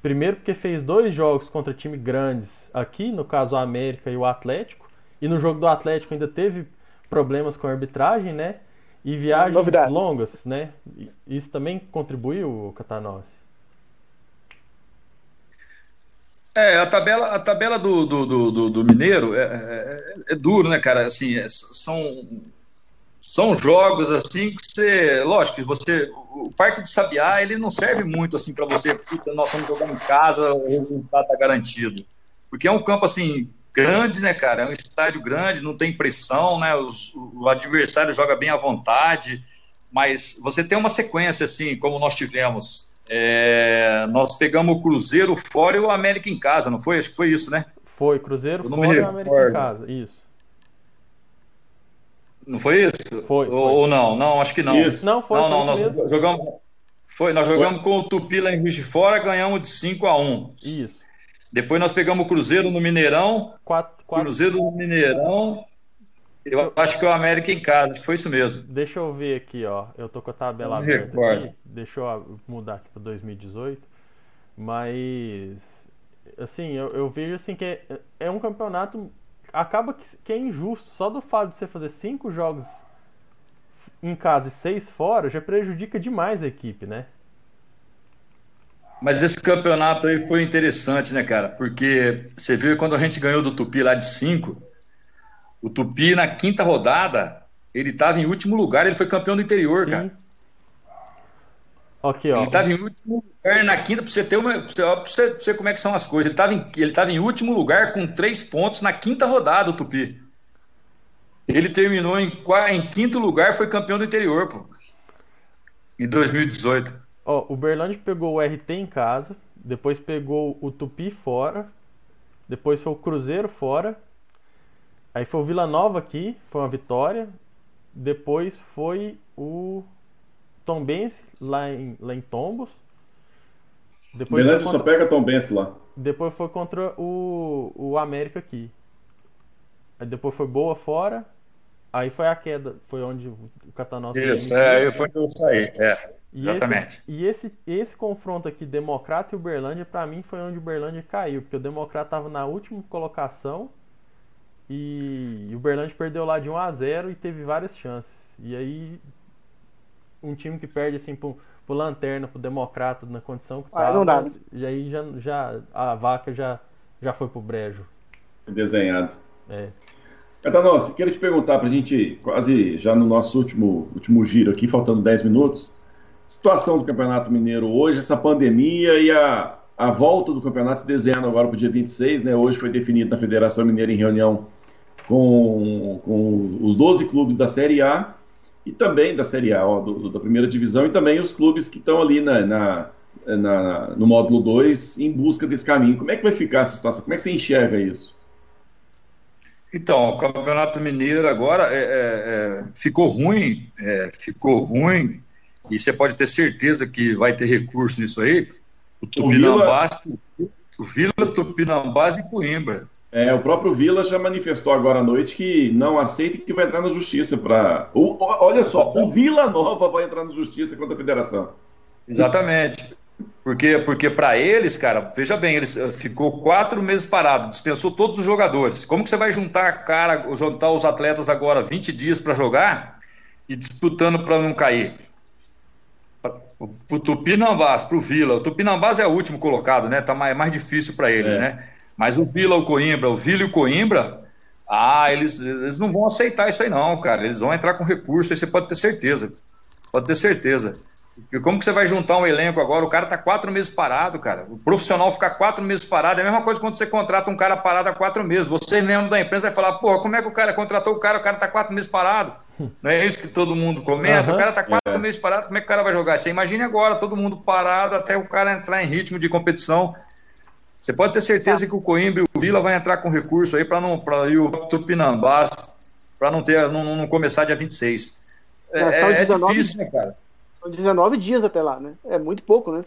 Primeiro porque fez dois jogos contra times grandes aqui, no caso a América e o Atlético, e no jogo do Atlético ainda teve problemas com a arbitragem, né? E viagens Novidade. longas, né? Isso também contribuiu, Catanose? É, a tabela, a tabela do, do, do, do Mineiro é, é, é, duro, né, cara? Assim, é, são, são jogos assim que você. Lógico que você. O Parque de Sabiá ele não serve muito assim para você. Puta, nós estamos jogando em casa, o resultado tá garantido. Porque é um campo assim grande, né, cara? É um estádio grande, não tem pressão, né? Os, o adversário joga bem à vontade, mas você tem uma sequência, assim, como nós tivemos. É, nós pegamos o Cruzeiro fora e o América em casa, não foi? Acho que foi isso, né? Foi, Cruzeiro fora e o América em casa, isso. Não foi isso? Foi. Ou, foi. ou não? Não, acho que não. Isso. Não, foi. Não, não, nós mesmo. jogamos. Foi, nós jogamos foi. com o Tupi lá em Juiz de Fora, ganhamos de 5 a 1 Isso. Depois nós pegamos o Cruzeiro no Mineirão. Quatro, quatro... Cruzeiro no Mineirão. Eu acho que o América em casa, acho que foi isso mesmo. Deixa eu ver aqui, ó. Eu tô com a tabela aberta aqui. Deixa eu mudar aqui para 2018. Mas assim, eu, eu, vejo assim que é, é um campeonato acaba que, que, é injusto. Só do fato de você fazer cinco jogos em casa e seis fora já prejudica demais a equipe, né? Mas esse campeonato aí foi interessante, né, cara? Porque você viu quando a gente ganhou do Tupi lá de 5, o Tupi na quinta rodada, ele estava em último lugar, ele foi campeão do interior, Sim. cara. Aqui, ó. Ele estava em último lugar na quinta, para você ter uma. Pra você, pra você, como é que são as coisas. Ele estava em, ele tava em último lugar com três pontos na quinta rodada, o Tupi. Ele terminou em, em quinto lugar, foi campeão do interior, pô. Em 2018. Ó, o Berlândia pegou o RT em casa, depois pegou o Tupi fora, depois foi o Cruzeiro fora, aí foi o Vila Nova aqui, foi uma vitória, depois foi o Tombense lá em, lá em Tombos. Depois Berlândia contra... só pega Tombense lá. Depois foi contra o, o América aqui. Aí depois foi Boa fora. Aí foi a queda, foi onde o Catanós. Isso, é, aí foi onde eu saí, é. E Exatamente. Esse, e esse, esse confronto aqui, Democrata e Uberlândia, para mim foi onde o Uberlândia caiu, porque o Democrata estava na última colocação e o Uberlândia perdeu lá de 1 a 0 e teve várias chances. E aí, um time que perde assim pro, pro Lanterna, pro Democrata, na condição que ah, tava, não né? e aí já, já, a vaca já, já foi pro brejo. Desenhado. É. Catanossi, quero te perguntar pra gente, quase já no nosso último, último giro aqui, faltando 10 minutos, situação do Campeonato Mineiro hoje, essa pandemia e a, a volta do campeonato se desenhando agora para o dia 26, né? Hoje foi definido na Federação Mineira em reunião com, com os 12 clubes da Série A e também da Série A, ó, do, da primeira divisão, e também os clubes que estão ali na, na, na, no módulo 2 em busca desse caminho. Como é que vai ficar essa situação? Como é que você enxerga isso? Então, o Campeonato Mineiro agora é, é, é, ficou ruim, é, ficou ruim e você pode ter certeza que vai ter recurso nisso aí, o Tupinambás, o Vila, Tupinambás e Coimbra. É, o próprio Vila já manifestou agora à noite que não aceita e que vai entrar na justiça para. Olha só, o Vila Nova vai entrar na justiça contra a federação. Exatamente. Porque, porque para eles, cara, veja bem, eles eh, ficou quatro meses parado, dispensou todos os jogadores. Como que você vai juntar cara, juntar os atletas agora 20 dias para jogar e disputando para não cair? o Tupinambás, para o Vila. O Tupinambás é o último colocado, né? Tá mais, mais difícil para eles, é. né? Mas o Vila, o Coimbra, o Vila e o Coimbra, ah, eles, eles não vão aceitar isso aí não, cara. Eles vão entrar com recurso, aí você pode ter certeza. Pode ter certeza. Porque como que você vai juntar um elenco agora? O cara tá quatro meses parado, cara. O profissional ficar quatro meses parado é a mesma coisa quando você contrata um cara parado há quatro meses. Você mesmo da empresa vai falar, porra, como é que o cara contratou o cara, o cara tá quatro meses parado? Não é isso que todo mundo comenta? Uhum. O cara tá quatro é. meses parado, como é que o cara vai jogar? Você imagine agora, todo mundo parado até o cara entrar em ritmo de competição. Você pode ter certeza que o Coimbra e o Vila vai entrar com recurso aí para não para o Tupinambás para não ter não, não, começar dia 26. É, é, é difícil, né, cara? São 19 dias até lá, né? É muito pouco, né?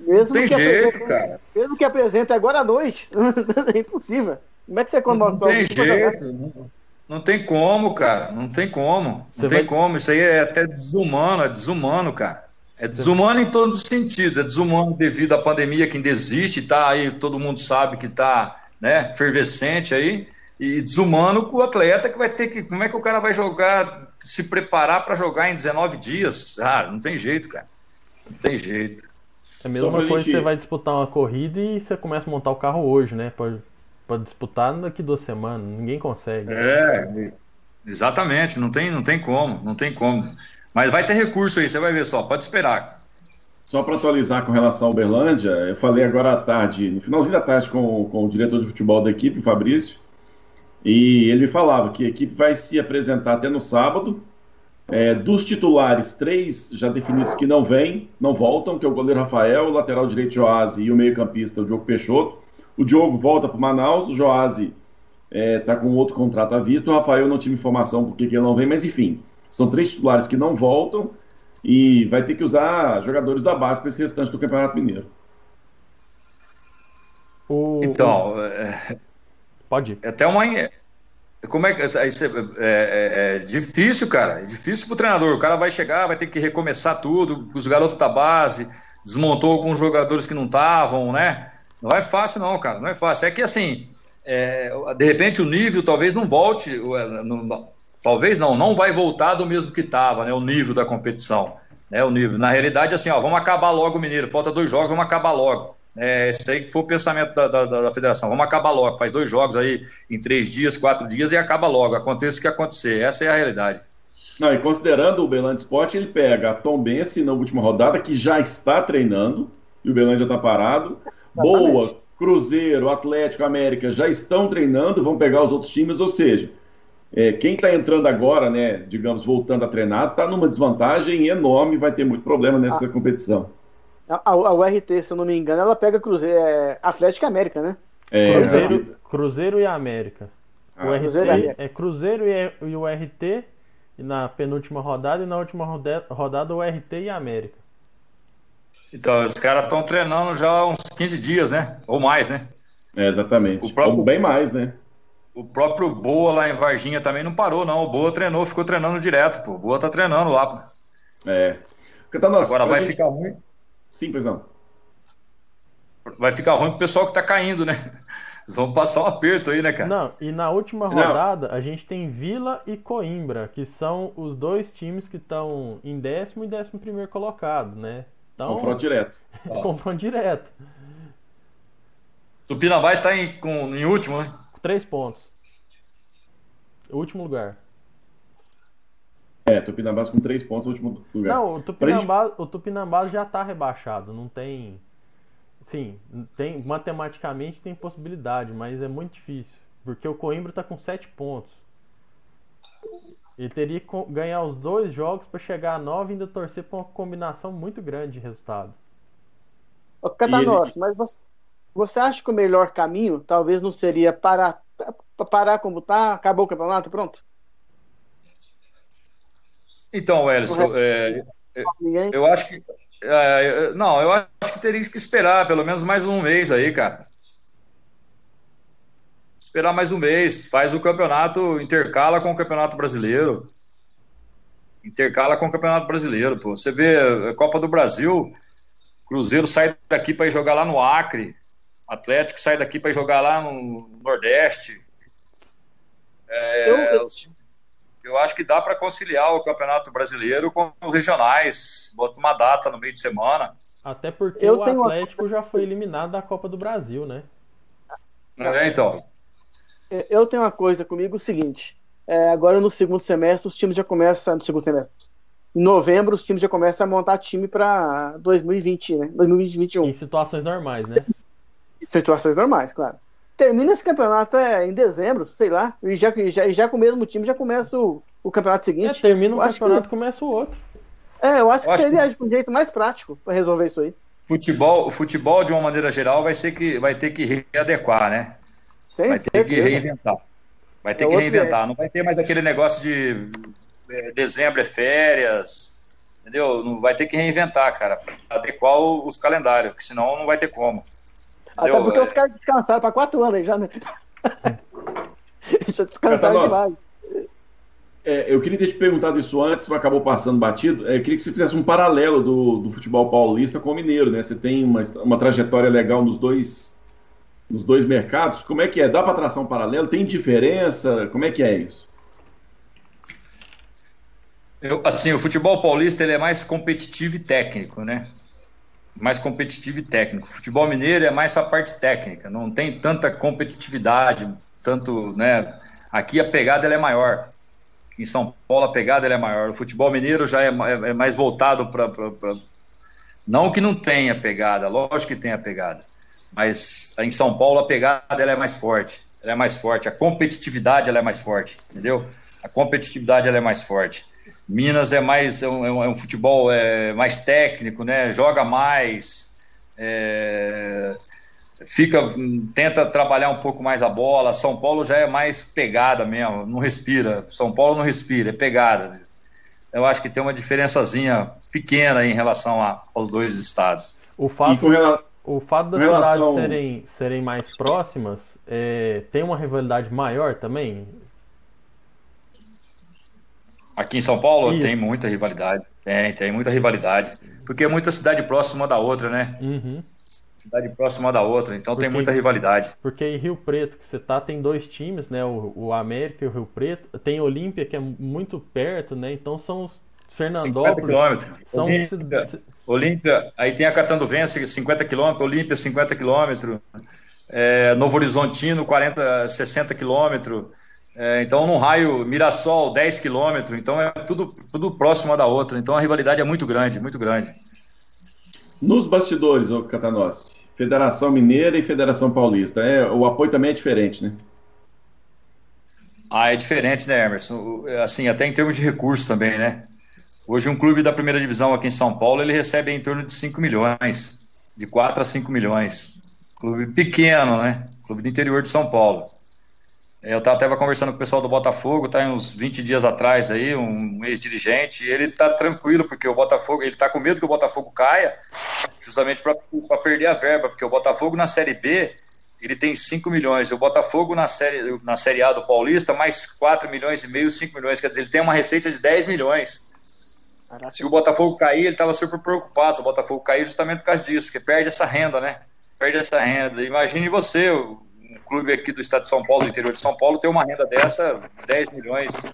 Mesmo não tem jeito, cara. Mesmo que apresente agora à noite, é impossível. Como é que você comemora? Não tem jeito. Não, não, tem como, cara. Não tem como. Não você tem vai... como. Isso aí é até desumano, é desumano, cara. É desumano em todos os sentidos. É desumano devido à pandemia que ainda existe, tá aí, todo mundo sabe que tá, né, fervescente aí. E desumano com o atleta que vai ter que. Como é que o cara vai jogar, se preparar para jogar em 19 dias? Ah, não tem jeito, cara. Não tem jeito. É a mesma coisa que você vai disputar uma corrida e você começa a montar o carro hoje, né? Pode, pode disputar daqui duas semanas. Ninguém consegue. É, exatamente. Não tem, não tem como. Não tem como. Mas vai ter recurso aí, você vai ver só. Pode esperar. Só para atualizar com relação ao Uberlândia, eu falei agora à tarde, no finalzinho da tarde, com, com o diretor de futebol da equipe, Fabrício. E ele falava que a equipe vai se apresentar até no sábado. É, dos titulares, três já definidos que não vêm, não voltam, que é o goleiro Rafael, o lateral direito Joase e o meio-campista, o Diogo Peixoto. O Diogo volta para o Manaus, o Joase está é, tá com outro contrato à vista. O Rafael não tive informação porque que ele não vem, mas enfim, são três titulares que não voltam e vai ter que usar jogadores da base para esse restante do Campeonato Mineiro. O... Então, é... pode ir. É até uma como é que é, é, é, difícil, cara? É difícil pro treinador. O cara vai chegar, vai ter que recomeçar tudo. Os garotos da base desmontou alguns jogadores que não estavam, né? Não é fácil, não, cara. Não é fácil. É que assim, é, de repente o nível talvez não volte. É, não, talvez não, não vai voltar do mesmo que estava, né? O nível da competição. Né, o nível. Na realidade, assim, ó, vamos acabar logo o Mineiro. Falta dois jogos, vamos acabar logo. É, esse aí que foi o pensamento da, da, da, federação. Vamos acabar logo. Faz dois jogos aí em três dias, quatro dias e acaba logo. Aconteça o que acontecer. Essa é a realidade. Não, e considerando o Belândia Sport, ele pega a Tom Bense na última rodada, que já está treinando, e o Belândia está parado. Boa, Cruzeiro, Atlético, América já estão treinando, vão pegar os outros times, ou seja, é, quem está entrando agora, né, digamos, voltando a treinar, está numa desvantagem enorme, vai ter muito problema nessa ah. competição. A, a, URT, se eu não me engano, ela pega Cruzeiro, é, Atlético e América, né? É, Cruzeiro, Cruzeiro e América. Ah, o RT Cruzeiro é Cruzeiro e, e o RT na penúltima rodada e na última rodada, rodada o RT e a América. Então, os caras estão treinando já há uns 15 dias, né? Ou mais, né? É, exatamente. O próprio, Ou bem mais, né? O próprio Boa lá em Varginha também não parou, não. O Boa treinou, ficou treinando direto, pô. O Boa tá treinando lá, pô. É. Tá, nossa, Agora vai gente... ficar ruim. Sim, pois não. Vai ficar ruim pro pessoal que tá caindo, né? Eles vão passar um aperto aí, né, cara? Não, e na última rodada a gente tem Vila e Coimbra, que são os dois times que estão em décimo e décimo primeiro colocado, né? Então, confronto direto. confronto direto. Tupinambás está em, com, em último, né? Três pontos. Último lugar. É, Tupinambás com três pontos no último lugar. Não, o Tupinambás, gente... o Tupinambás já está rebaixado, não tem. Sim, tem, matematicamente tem possibilidade, mas é muito difícil. Porque o Coimbra está com sete pontos. Ele teria que ganhar os dois jogos para chegar a nove e ainda torcer para uma combinação muito grande de resultado. Ô, Catanossi, ele... mas você, você acha que o melhor caminho talvez não seria parar, parar como tá, acabou o campeonato pronto? Então, Ellison, é, é, eu acho que. É, não, eu acho que teria que esperar pelo menos mais um mês aí, cara. Esperar mais um mês. Faz o campeonato, intercala com o campeonato brasileiro. Intercala com o campeonato brasileiro, pô. Você vê a Copa do Brasil, Cruzeiro sai daqui para ir jogar lá no Acre, Atlético sai daqui para jogar lá no Nordeste. É, eu, times eu acho que dá para conciliar o Campeonato Brasileiro com os regionais. Bota uma data no meio de semana. Até porque eu o Atlético uma... já foi eliminado da Copa do Brasil, né? É, então. Eu tenho uma coisa comigo o seguinte. É, agora no segundo semestre os times já começam no segundo semestre. Em novembro os times já começam a montar time para 2020, né? 2021. Em situações normais, né? Situações normais, claro termina esse campeonato é, em dezembro, sei lá, e já, já, já com o mesmo time já começa o, o campeonato seguinte. É, termina um campeonato e que... começa o outro. É, eu acho eu que acho seria que... um jeito mais prático para resolver isso aí. futebol, o futebol, de uma maneira geral, vai, ser que, vai ter que readequar, né? Tem vai ter certeza. que reinventar. Vai ter é que reinventar. Não vai ter mais aquele negócio de é, dezembro é férias, entendeu? Não vai ter que reinventar, cara, adequar os calendários, porque senão não vai ter como. Até porque é... os caras descansaram para quatro anos já, né? já descansaram demais. É, eu queria ter te perguntado isso antes, mas acabou passando batido. É, eu queria que você fizesse um paralelo do, do futebol paulista com o mineiro, né? Você tem uma, uma trajetória legal nos dois, nos dois mercados. Como é que é? Dá para traçar um paralelo? Tem diferença? Como é que é isso? Eu, assim, o futebol paulista ele é mais competitivo e técnico, né? Mais competitivo e técnico. O futebol mineiro é mais a parte técnica, não tem tanta competitividade, tanto, né? Aqui a pegada é maior. Em São Paulo a pegada é maior. O futebol mineiro já é, é, é mais voltado para. Não que não tenha pegada, lógico que tem a pegada. Mas em São Paulo a pegada ela é mais forte. Ela é mais forte. A competitividade ela é mais forte, entendeu? A competitividade ela é mais forte. Minas é mais é um, é um futebol é, mais técnico, né? Joga mais. É, fica tenta trabalhar um pouco mais a bola. São Paulo já é mais pegada mesmo, não respira. São Paulo não respira, é pegada. Eu acho que tem uma diferençazinha pequena em relação a, aos dois estados. O fato, o fato das relação... cidades serem, serem mais próximas é, tem uma rivalidade maior também? Aqui em São Paulo Isso. tem muita rivalidade. Tem, tem muita rivalidade. Porque é muita cidade próxima da outra, né? Uhum cidade próxima da outra, então porque, tem muita rivalidade. Porque em Rio Preto, que você tá, tem dois times, né? O, o América e o Rio Preto. Tem Olímpia, que é muito perto, né? Então são os Fernandópolis. 50 quilômetros. São... Olímpia, Olímpia, aí tem a Catanduvense, 50 quilômetros, Olímpia, 50 quilômetros. É, Novo Horizontino, 40, 60 quilômetros. É, então, num raio, Mirassol, 10 quilômetros. Então, é tudo, tudo próximo uma da outra. Então, a rivalidade é muito grande, muito grande. Nos bastidores, ô Catanossi, Federação Mineira e Federação Paulista, é, o apoio também é diferente, né? Ah, é diferente, né, Emerson? Assim, até em termos de recursos também, né? Hoje um clube da primeira divisão aqui em São Paulo, ele recebe em torno de 5 milhões, de 4 a 5 milhões. Clube pequeno, né? Clube do interior de São Paulo. Eu estava conversando com o pessoal do Botafogo, tá uns 20 dias atrás aí, um ex-dirigente, e ele tá tranquilo, porque o Botafogo, ele tá com medo que o Botafogo caia, justamente para perder a verba, porque o Botafogo na Série B, ele tem 5 milhões, e o Botafogo na série, na série A do Paulista, mais 4 milhões e meio, 5 milhões, quer dizer, ele tem uma receita de 10 milhões. Caraca. Se o Botafogo cair, ele estava super preocupado, se o Botafogo cair justamente por causa disso, porque perde essa renda, né? Perde essa renda. Imagine você, clube aqui do estado de São Paulo, do interior de São Paulo, tem uma renda dessa, 10 milhões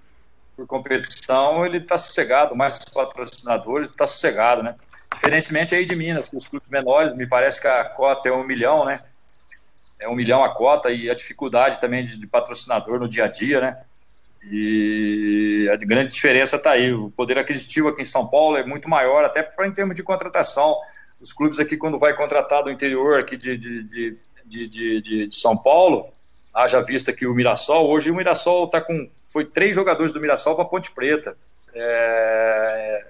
por competição, ele está sossegado, mais os patrocinadores, está sossegado, né? Diferentemente aí de Minas, os clubes menores, me parece que a cota é um milhão, né? É um milhão a cota e a dificuldade também de, de patrocinador no dia a dia, né? E a grande diferença está aí. O poder aquisitivo aqui em São Paulo é muito maior, até em termos de contratação. Os clubes aqui, quando vai contratar do interior aqui de, de, de de, de, de, São Paulo, haja vista que o Mirassol, hoje o Mirassol está com. Foi três jogadores do Mirassol para Ponte Preta. É,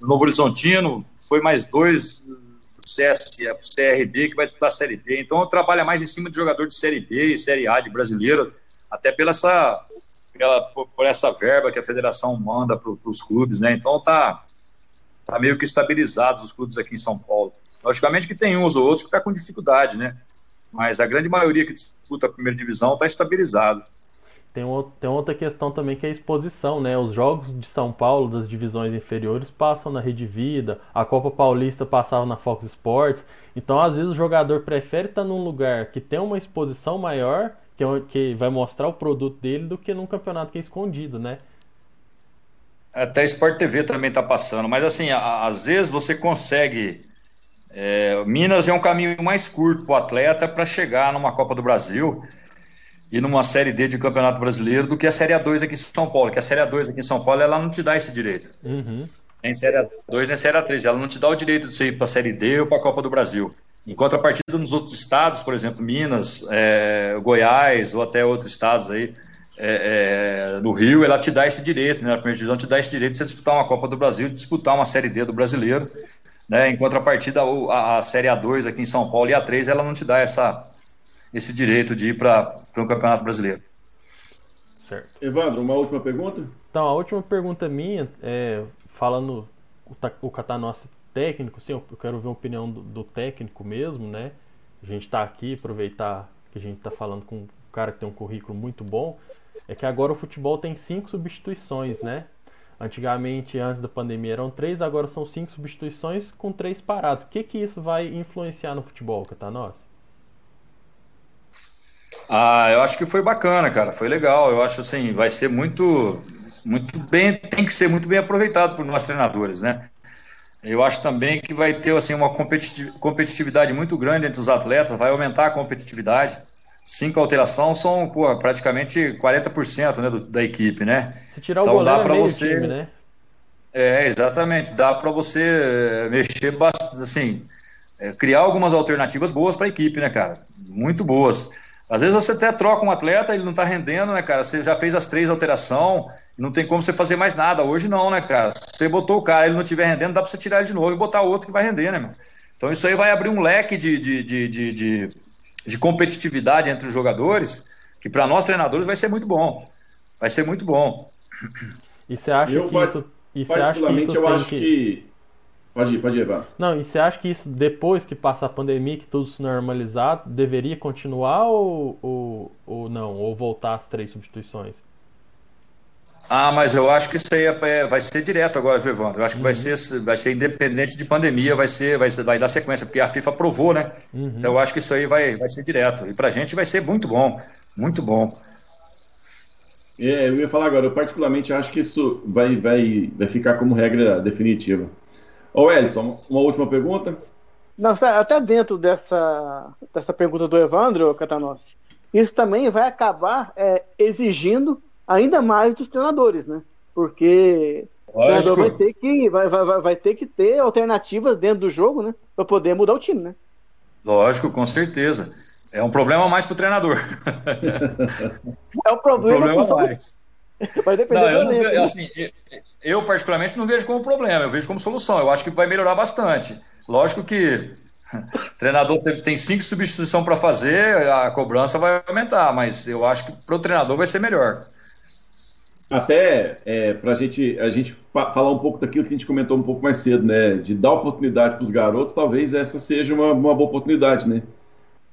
Novo Horizontino, foi mais dois do CS, CRB, que vai disputar a Série B. Então trabalha mais em cima de jogador de Série B e Série A de brasileiro, até pela essa, pela, por essa verba que a federação manda para os clubes, né? Então tá, tá meio que estabilizados os clubes aqui em São Paulo. Logicamente que tem uns ou outros que tá com dificuldade, né? Mas a grande maioria que disputa a primeira divisão está estabilizado. Tem, tem outra questão também que é a exposição, né? Os jogos de São Paulo das divisões inferiores passam na Rede Vida, a Copa Paulista passava na Fox Sports. Então, às vezes, o jogador prefere estar num lugar que tem uma exposição maior, que, é, que vai mostrar o produto dele, do que num campeonato que é escondido, né? Até Sport TV também está passando, mas assim, às vezes você consegue é, Minas é um caminho mais curto para o atleta para chegar numa Copa do Brasil e numa Série D de Campeonato Brasileiro do que a Série A2 aqui em São Paulo, que a Série A2 aqui em São Paulo ela não te dá esse direito. Uhum. Nem Série A2 nem Série A3, ela não te dá o direito de você ir para a Série D ou para a Copa do Brasil. Em contrapartida nos outros estados, por exemplo, Minas, é, Goiás ou até outros estados aí, é, é, do Rio, ela te dá esse direito, né? A primeira divisão te dá esse direito de você disputar uma Copa do Brasil, de disputar uma Série D do brasileiro, né? Em contrapartida, a, a Série A2 aqui em São Paulo e a 3 ela não te dá essa, esse direito de ir para um campeonato brasileiro. Certo. Evandro, uma última pergunta? Então, a última pergunta minha, é, falando o, o Catanossi técnico, sim, eu quero ver a opinião do, do técnico mesmo, né? A gente está aqui, aproveitar que a gente está falando com um cara que tem um currículo muito bom, é que agora o futebol tem cinco substituições, né? Antigamente, antes da pandemia, eram três, agora são cinco substituições com três paradas. O que, que isso vai influenciar no futebol, Catanós? Ah, eu acho que foi bacana, cara. Foi legal. Eu acho assim, vai ser muito, muito bem, tem que ser muito bem aproveitado por nós treinadores, né? Eu acho também que vai ter assim, uma competitividade muito grande entre os atletas, vai aumentar a competitividade. Cinco alterações são pô, praticamente 40% né, do, da equipe, né? Se tirar então, o goleiro, dá para você, time, né? É, exatamente. Dá para você eh, mexer bastante, assim, é, criar algumas alternativas boas para a equipe, né, cara? Muito boas. Às vezes você até troca um atleta, ele não tá rendendo, né, cara? Você já fez as três alterações, não tem como você fazer mais nada. Hoje não, né, cara? Se você botou o cara, ele não estiver rendendo, dá pra você tirar ele de novo e botar outro que vai render, né? Então isso aí vai abrir um leque de, de, de, de, de, de competitividade entre os jogadores, que para nós treinadores vai ser muito bom. Vai ser muito bom. E você acha eu, que isso. E particularmente, eu acho que... que Pode ir, pode ir, Eva. Não, e você acha que isso, depois que passar a pandemia, que tudo se normalizar, deveria continuar ou, ou, ou não? Ou voltar às três substituições? Ah, mas eu acho que isso aí é, é vai ser direto agora, viu, Evandro? Eu acho que uhum. vai, ser, vai ser independente de pandemia, vai ser, vai, vai dar sequência, porque a FIFA aprovou, né? Uhum. Então eu acho que isso aí vai, vai ser direto. E pra gente vai ser muito bom, muito bom. É, eu ia falar agora, eu particularmente acho que isso vai, vai, vai ficar como regra definitiva. Ô, Elson, uma última pergunta? Não, até dentro dessa, dessa pergunta do Evandro Catanossi, isso também vai acabar é, exigindo ainda mais dos treinadores, né? Porque o treinador vai ter, que, vai, vai, vai ter que ter alternativas dentro do jogo, né? Para poder mudar o time, né? Lógico, com certeza. É um problema mais para o treinador. é um problema, um problema mais. Vai depender não, eu, não, eu, assim, eu, particularmente não vejo como problema, eu vejo como solução. Eu acho que vai melhorar bastante. Lógico que o treinador tem cinco substituições para fazer, a cobrança vai aumentar, mas eu acho que para o treinador vai ser melhor. Até é, para gente, a gente falar um pouco daquilo que a gente comentou um pouco mais cedo, né? De dar oportunidade para os garotos, talvez essa seja uma, uma boa oportunidade, né?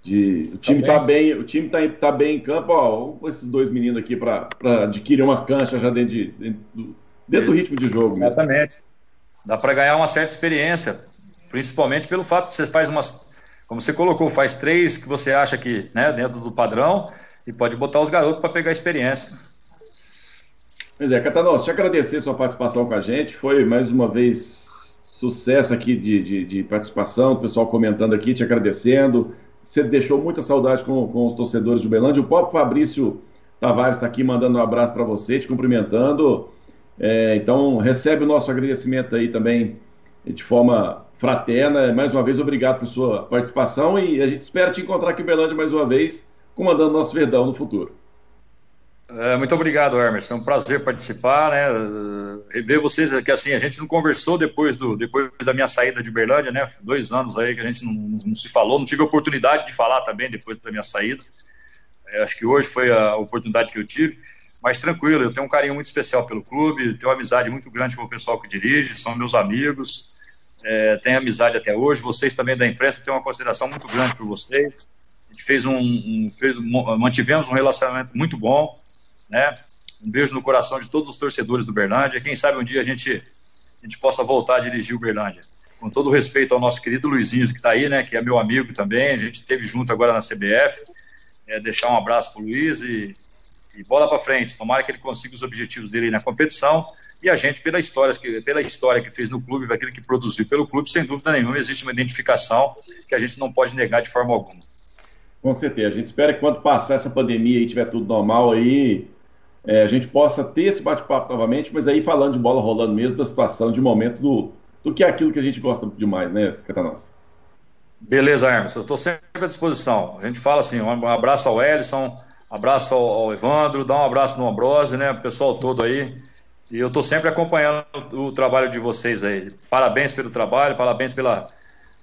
De, o time tá, tá bem, o time tá, tá bem em campo, ó, esses dois meninos aqui para adquirir uma cancha já dentro, de, dentro, do, dentro do ritmo de jogo. Exatamente. Mesmo. Dá para ganhar uma certa experiência, principalmente pelo fato de você faz umas, como você colocou, faz três que você acha que, né, dentro do padrão e pode botar os garotos para pegar experiência. Pois é, Catanós, te agradecer sua participação com a gente, foi mais uma vez sucesso aqui de, de, de participação, o pessoal comentando aqui, te agradecendo. Você deixou muita saudade com, com os torcedores do Belândia. O próprio Fabrício Tavares está aqui mandando um abraço para você, te cumprimentando. É, então, recebe o nosso agradecimento aí também de forma fraterna. Mais uma vez, obrigado por sua participação e a gente espera te encontrar aqui em Belândia mais uma vez, comandando nosso Verdão no futuro. É, muito obrigado, Emerson. É um prazer participar, né? Ver vocês, que assim, a gente não conversou depois, do, depois da minha saída de Berlândia, né? Dois anos aí que a gente não, não se falou, não tive oportunidade de falar também depois da minha saída. É, acho que hoje foi a oportunidade que eu tive. Mas tranquilo, eu tenho um carinho muito especial pelo clube, tenho uma amizade muito grande com o pessoal que dirige, são meus amigos, é, tenho amizade até hoje. Vocês também da imprensa têm uma consideração muito grande por vocês. A gente fez um, um fez, mantivemos um relacionamento muito bom né? Um beijo no coração de todos os torcedores do Berlândia. Quem sabe um dia a gente, a gente possa voltar a dirigir o Berlândia. Com todo respeito ao nosso querido Luizinho, que está aí, né? Que é meu amigo também. A gente esteve junto agora na CBF. É, deixar um abraço para o Luiz e, e bola para frente. Tomara que ele consiga os objetivos dele na competição. E a gente, pela história, pela história que fez no clube, aquilo que produziu pelo clube, sem dúvida nenhuma, existe uma identificação que a gente não pode negar de forma alguma. Com certeza. A gente espera que quando passar essa pandemia e tiver tudo normal aí, é, a gente possa ter esse bate-papo novamente, mas aí falando de bola rolando mesmo, da situação, de momento do, do que é aquilo que a gente gosta demais, né, Catanós? Beleza, Hermes, eu estou sempre à disposição. A gente fala assim, um abraço ao Ellison, abraço ao, ao Evandro, dá um abraço no Ambrosio, né, o pessoal todo aí. E eu estou sempre acompanhando o trabalho de vocês aí. Parabéns pelo trabalho, parabéns pela,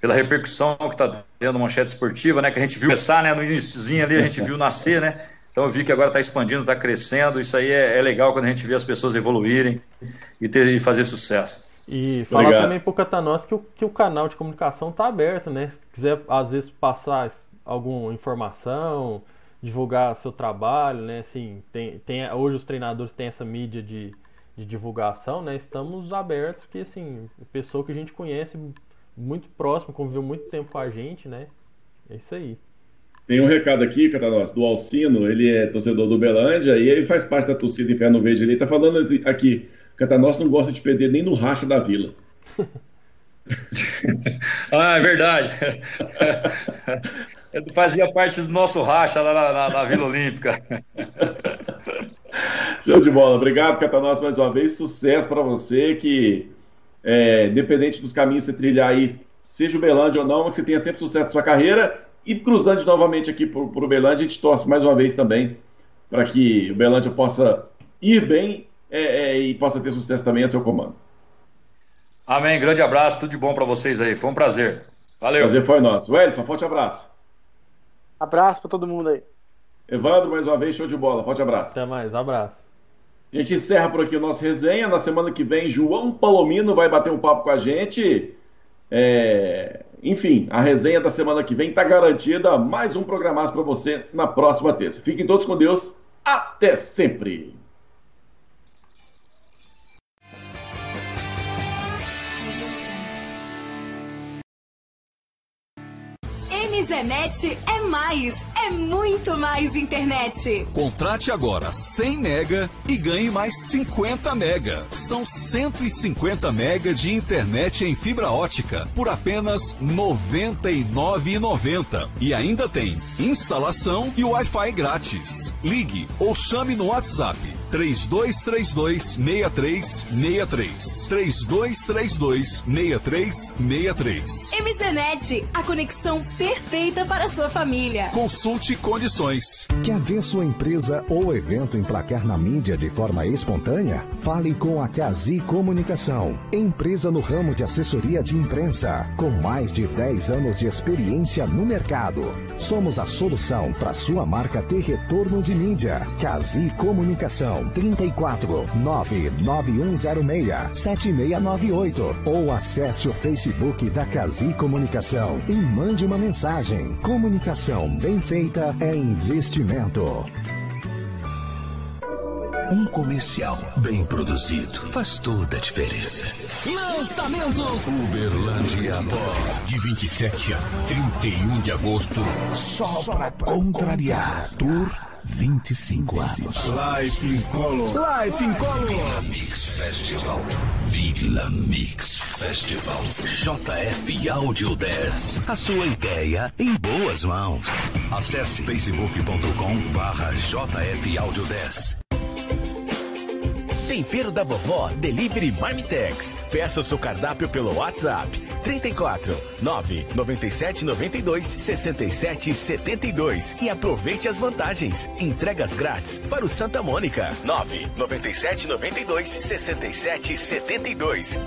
pela repercussão que está tendo manchete esportiva, né? Que a gente viu começar, né? No iníciozinho ali, a gente viu nascer, né? Então eu vi que agora está expandindo, está crescendo. Isso aí é, é, legal quando a gente vê as pessoas evoluírem e, ter, e fazer sucesso. E falar Obrigado. também pro Catanós que o, que o canal de comunicação está aberto, né? Se quiser, às vezes, passar alguma informação, divulgar seu trabalho, né? Assim, tem, tem, hoje os treinadores têm essa mídia de de divulgação, né? Estamos abertos, porque assim, pessoa que a gente conhece muito próximo, conviveu muito tempo com a gente, né? É isso aí. Tem um recado aqui, Catanós, do Alcino, ele é torcedor do Belândia e ele faz parte da torcida Inferno Verde. Ele tá falando aqui, Catanós não gosta de perder nem no racha da vila. ah, é verdade. fazia parte do nosso racha lá na, na, na Vila Olímpica. Show de bola. Obrigado, Catanós, mais uma vez. Sucesso para você, que é, independente dos caminhos que você trilhar aí, seja o Belândia ou não, que você tenha sempre sucesso na sua carreira. E cruzando novamente aqui para o Belândia, a gente torce mais uma vez também para que o Belândia possa ir bem é, é, e possa ter sucesso também a seu comando. Amém. Grande abraço, tudo de bom para vocês aí. Foi um prazer. Valeu. Prazer foi nosso. Wellington, forte abraço. Abraço para todo mundo aí. Evandro, mais uma vez, show de bola. Forte abraço. Até mais, abraço. A gente encerra por aqui o nosso resenha. Na semana que vem, João Palomino vai bater um papo com a gente. É... Enfim, a resenha da semana que vem está garantida. Mais um programaço para você na próxima terça. Fiquem todos com Deus. Até sempre. Zenet é mais, é muito mais internet. Contrate agora 100 mega e ganhe mais 50 mega. São 150 mega de internet em fibra ótica por apenas R$ 99,90. E ainda tem instalação e Wi-Fi grátis. Ligue ou chame no WhatsApp 3232 6363. 3232 6363. MZNet, a conexão perfeita para a sua família. Consulte condições. Quer ver sua empresa ou evento emplacar na mídia de forma espontânea? Fale com a Cazi Comunicação, empresa no ramo de assessoria de imprensa, com mais de 10 anos de experiência no mercado. Somos a solução para sua marca ter retorno de mídia. Cazi Comunicação 34 99106 7698 ou acesse o Facebook da Casi Comunicação e mande uma mensagem. Comunicação bem feita é investimento. Um comercial bem produzido faz toda a diferença. Lançamento Uberlândia Pó. De 27 a 31 de agosto. Só para contrariar. 25 anos. Life in Color. Life in Color. Vila Mix Festival. Vila Mix Festival. JF Audio 10. A sua ideia em boas mãos. Acesse facebook.com barra JF Audio 10. Tempero da Vovó Delivery Marmitex. Peça o seu cardápio pelo WhatsApp 34 9 97 92 67 72 e aproveite as vantagens. Entregas grátis para o Santa Mônica 9 97 92 67 72.